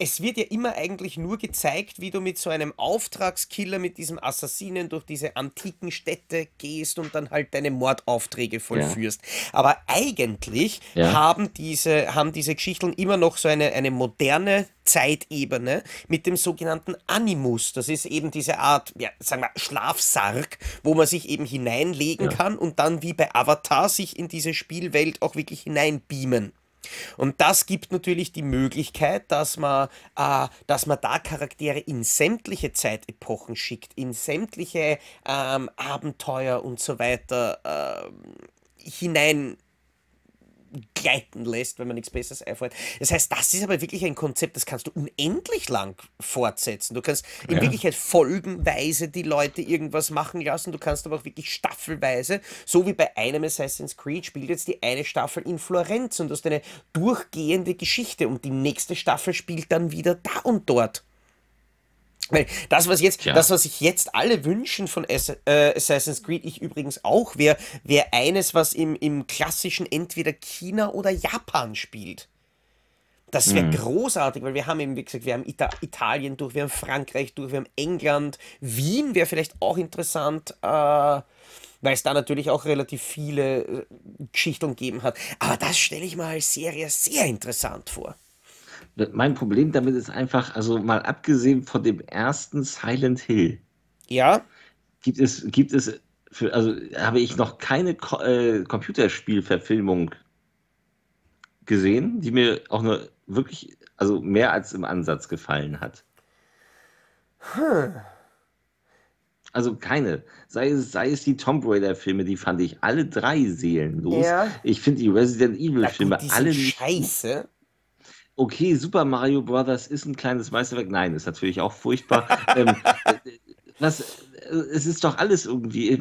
es wird ja immer eigentlich nur gezeigt, wie du mit so einem Auftragskiller, mit diesem Assassinen durch diese antiken Städte gehst und dann halt deine Mordaufträge vollführst. Aber eigentlich Ja. haben diese, haben diese Geschichten immer noch so eine, eine moderne Zeitebene mit dem sogenannten Animus. Das ist eben diese Art, ja, sagen wir, Schlafsarg, wo man sich eben hineinlegen Ja. kann und dann wie bei Avatar sich in diese Spielwelt auch wirklich hineinbeamen. Und das gibt natürlich die Möglichkeit, dass man, äh, dass man da Charaktere in sämtliche Zeitepochen schickt, in sämtliche ähm, Abenteuer und so weiter ähm, hinein gleiten lässt, wenn man nichts Besseres einfällt. Das heißt, das ist aber wirklich ein Konzept, das kannst du unendlich lang fortsetzen. Du kannst in Ja. Wirklichkeit folgenweise die Leute irgendwas machen lassen, du kannst aber auch wirklich staffelweise, so wie bei einem Assassin's Creed, spielt jetzt die eine Staffel in Florenz und du hast eine durchgehende Geschichte und die nächste Staffel spielt dann wieder da und dort. Weil das, was jetzt, Tja. das, was sich jetzt alle wünschen von äh, Assassin's Creed, ich übrigens auch, wäre wär eines, was im, im klassischen entweder China oder Japan spielt. Das wäre großartig, weil wir haben eben, wie gesagt, wir haben Ita Italien durch, wir haben Frankreich durch, wir haben England, Wien wäre vielleicht auch interessant, äh, weil es da natürlich auch relativ viele äh, Geschichten gegeben hat. Aber das stelle ich mir als Serie sehr interessant vor. Mein Problem damit ist einfach, also mal abgesehen von dem ersten Silent Hill, Ja? gibt es, gibt es, für, also habe ich noch keine Ko äh, Computerspielverfilmung gesehen, die mir auch nur wirklich, also mehr als im Ansatz gefallen hat. Also keine. Sei es, sei es die Tomb Raider-Filme, die fand ich alle drei seelenlos. Ja. Ich finde die Resident Evil-Filme alle scheiße. Okay, Super Mario Brothers ist ein kleines Meisterwerk. Nein, ist natürlich auch furchtbar. ähm, äh, was, äh, es ist doch alles irgendwie, äh,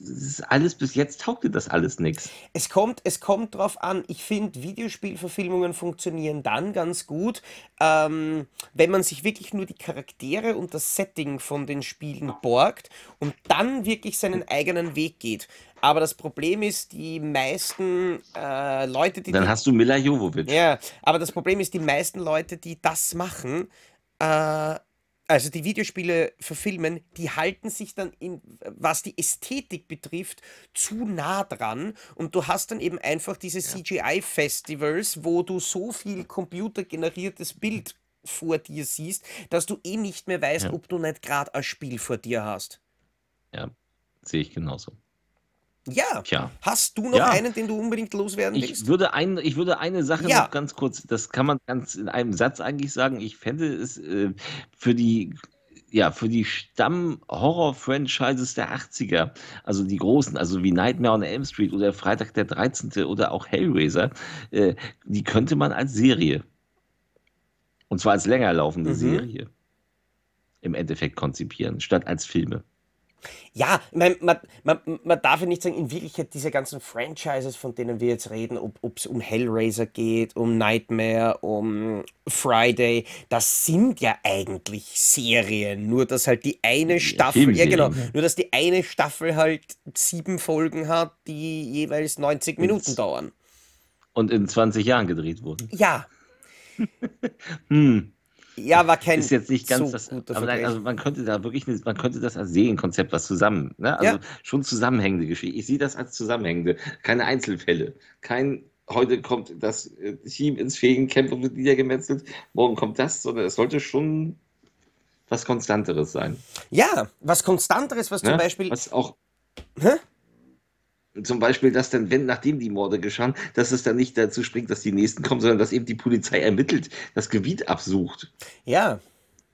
es ist alles bis jetzt taugte das alles nichts. Es kommt, es kommt drauf an. Ich finde, Videospielverfilmungen funktionieren dann ganz gut, ähm, wenn man sich wirklich nur die Charaktere und das Setting von den Spielen borgt und dann wirklich seinen eigenen Weg geht. Aber das Problem ist, die meisten äh, Leute, die, Dann die hast du Mila Jovovich. ja, aber das Problem ist, die meisten Leute, die das machen, äh, also die Videospiele verfilmen, die halten sich dann, in, was die Ästhetik betrifft, zu nah dran. Und du hast dann eben einfach diese CGI-Festivals, wo du so viel computergeneriertes Bild vor dir siehst, dass du eh nicht mehr weißt, Ja. ob du nicht gerade ein Spiel vor dir hast. Ja, sehe ich genauso. Ja. Tja. Hast du noch Ja. einen, den du unbedingt loswerden willst? Ich würde, ein, ich würde eine Sache Ja. noch ganz kurz, das kann man ganz in einem Satz eigentlich sagen. Ich fände es äh, für die, ja, für die Stamm-Horror-Franchises der 80er, also die großen, also wie Nightmare on Elm Street oder Freitag der 13. oder auch Hellraiser, äh, die könnte man als Serie, und zwar als länger laufende Mhm. Serie, im Endeffekt konzipieren, statt als Filme. Ja, mein, man, man, man darf ja nicht sagen, in Wirklichkeit diese ganzen Franchises, von denen wir jetzt reden, ob es um Hellraiser geht, um Nightmare, um Friday, das sind ja eigentlich Serien. Nur dass halt die eine Staffel, ja genau, ja. nur dass die eine Staffel halt sieben Folgen hat, die jeweils 90 Minuten Ins- dauern. Und in 20 Jahren gedreht wurden. Ja, Hm. Ja, war kein ist jetzt nicht ganz so das, aber nein, also man könnte da wirklich, eine, man könnte das als Serienkonzept was zusammen, ne? Also Ja. schon zusammenhängende Geschichte. Ich sehe das als zusammenhängende, keine Einzelfälle, kein heute kommt das äh, Team ins Fegengcamp und wird niedergemetzelt, morgen kommt das, sondern es sollte schon was Konstanteres sein. Ja, was Konstanteres, was Ne? zum Beispiel was auch Hä? Zum Beispiel, dass dann, wenn nachdem die Morde geschahen, dass es dann nicht dazu springt, dass die nächsten kommen, sondern dass eben die Polizei ermittelt, das Gebiet absucht. Ja,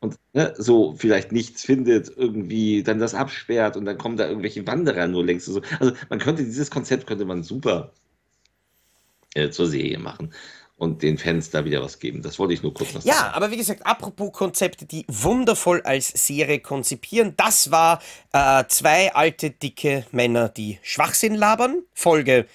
Und ne, so vielleicht nichts findet, irgendwie dann das absperrt und dann kommen da irgendwelche Wanderer nur längst. So. Also man könnte dieses Konzept könnte man super äh, zur Serie machen und den Fans da wieder was geben. Das wollte ich nur kurz noch Ja, sagen. aber wie gesagt, apropos Konzepte, die wundervoll als Serie konzipieren, das war äh, zwei alte, dicke Männer, die Schwachsinn labern. Folge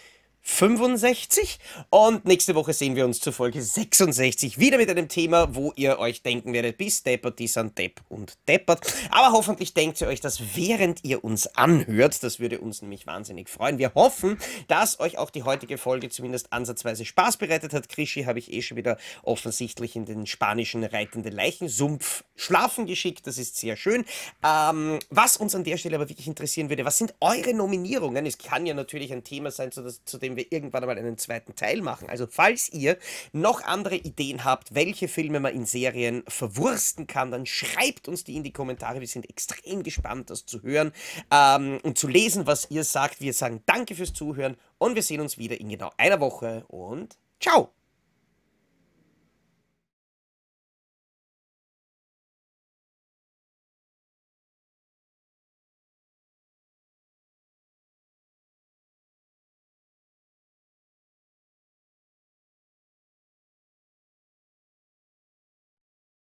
65. Und nächste Woche sehen wir uns zur Folge 66 wieder mit einem Thema, wo ihr euch denken werdet, bis deppert, die sind depp und deppert. Aber hoffentlich denkt ihr euch das, während ihr uns anhört. Das würde uns nämlich wahnsinnig freuen. Wir hoffen, dass euch auch die heutige Folge zumindest ansatzweise Spaß bereitet hat. Krischi habe ich eh schon wieder offensichtlich in den spanischen reitende Leichensumpf schlafen geschickt. Das ist sehr schön. Ähm, was uns an der Stelle aber wirklich interessieren würde, was sind eure Nominierungen? Es kann ja natürlich ein Thema sein, zu, das, zu dem wir irgendwann einmal einen zweiten Teil machen. Also falls ihr noch andere Ideen habt, welche Filme man in Serien verwursten kann, dann schreibt uns die in die Kommentare. Wir sind extrem gespannt, das zu hören ähm, und zu lesen, was ihr sagt. Wir sagen danke fürs Zuhören und wir sehen uns wieder in genau einer Woche und ciao!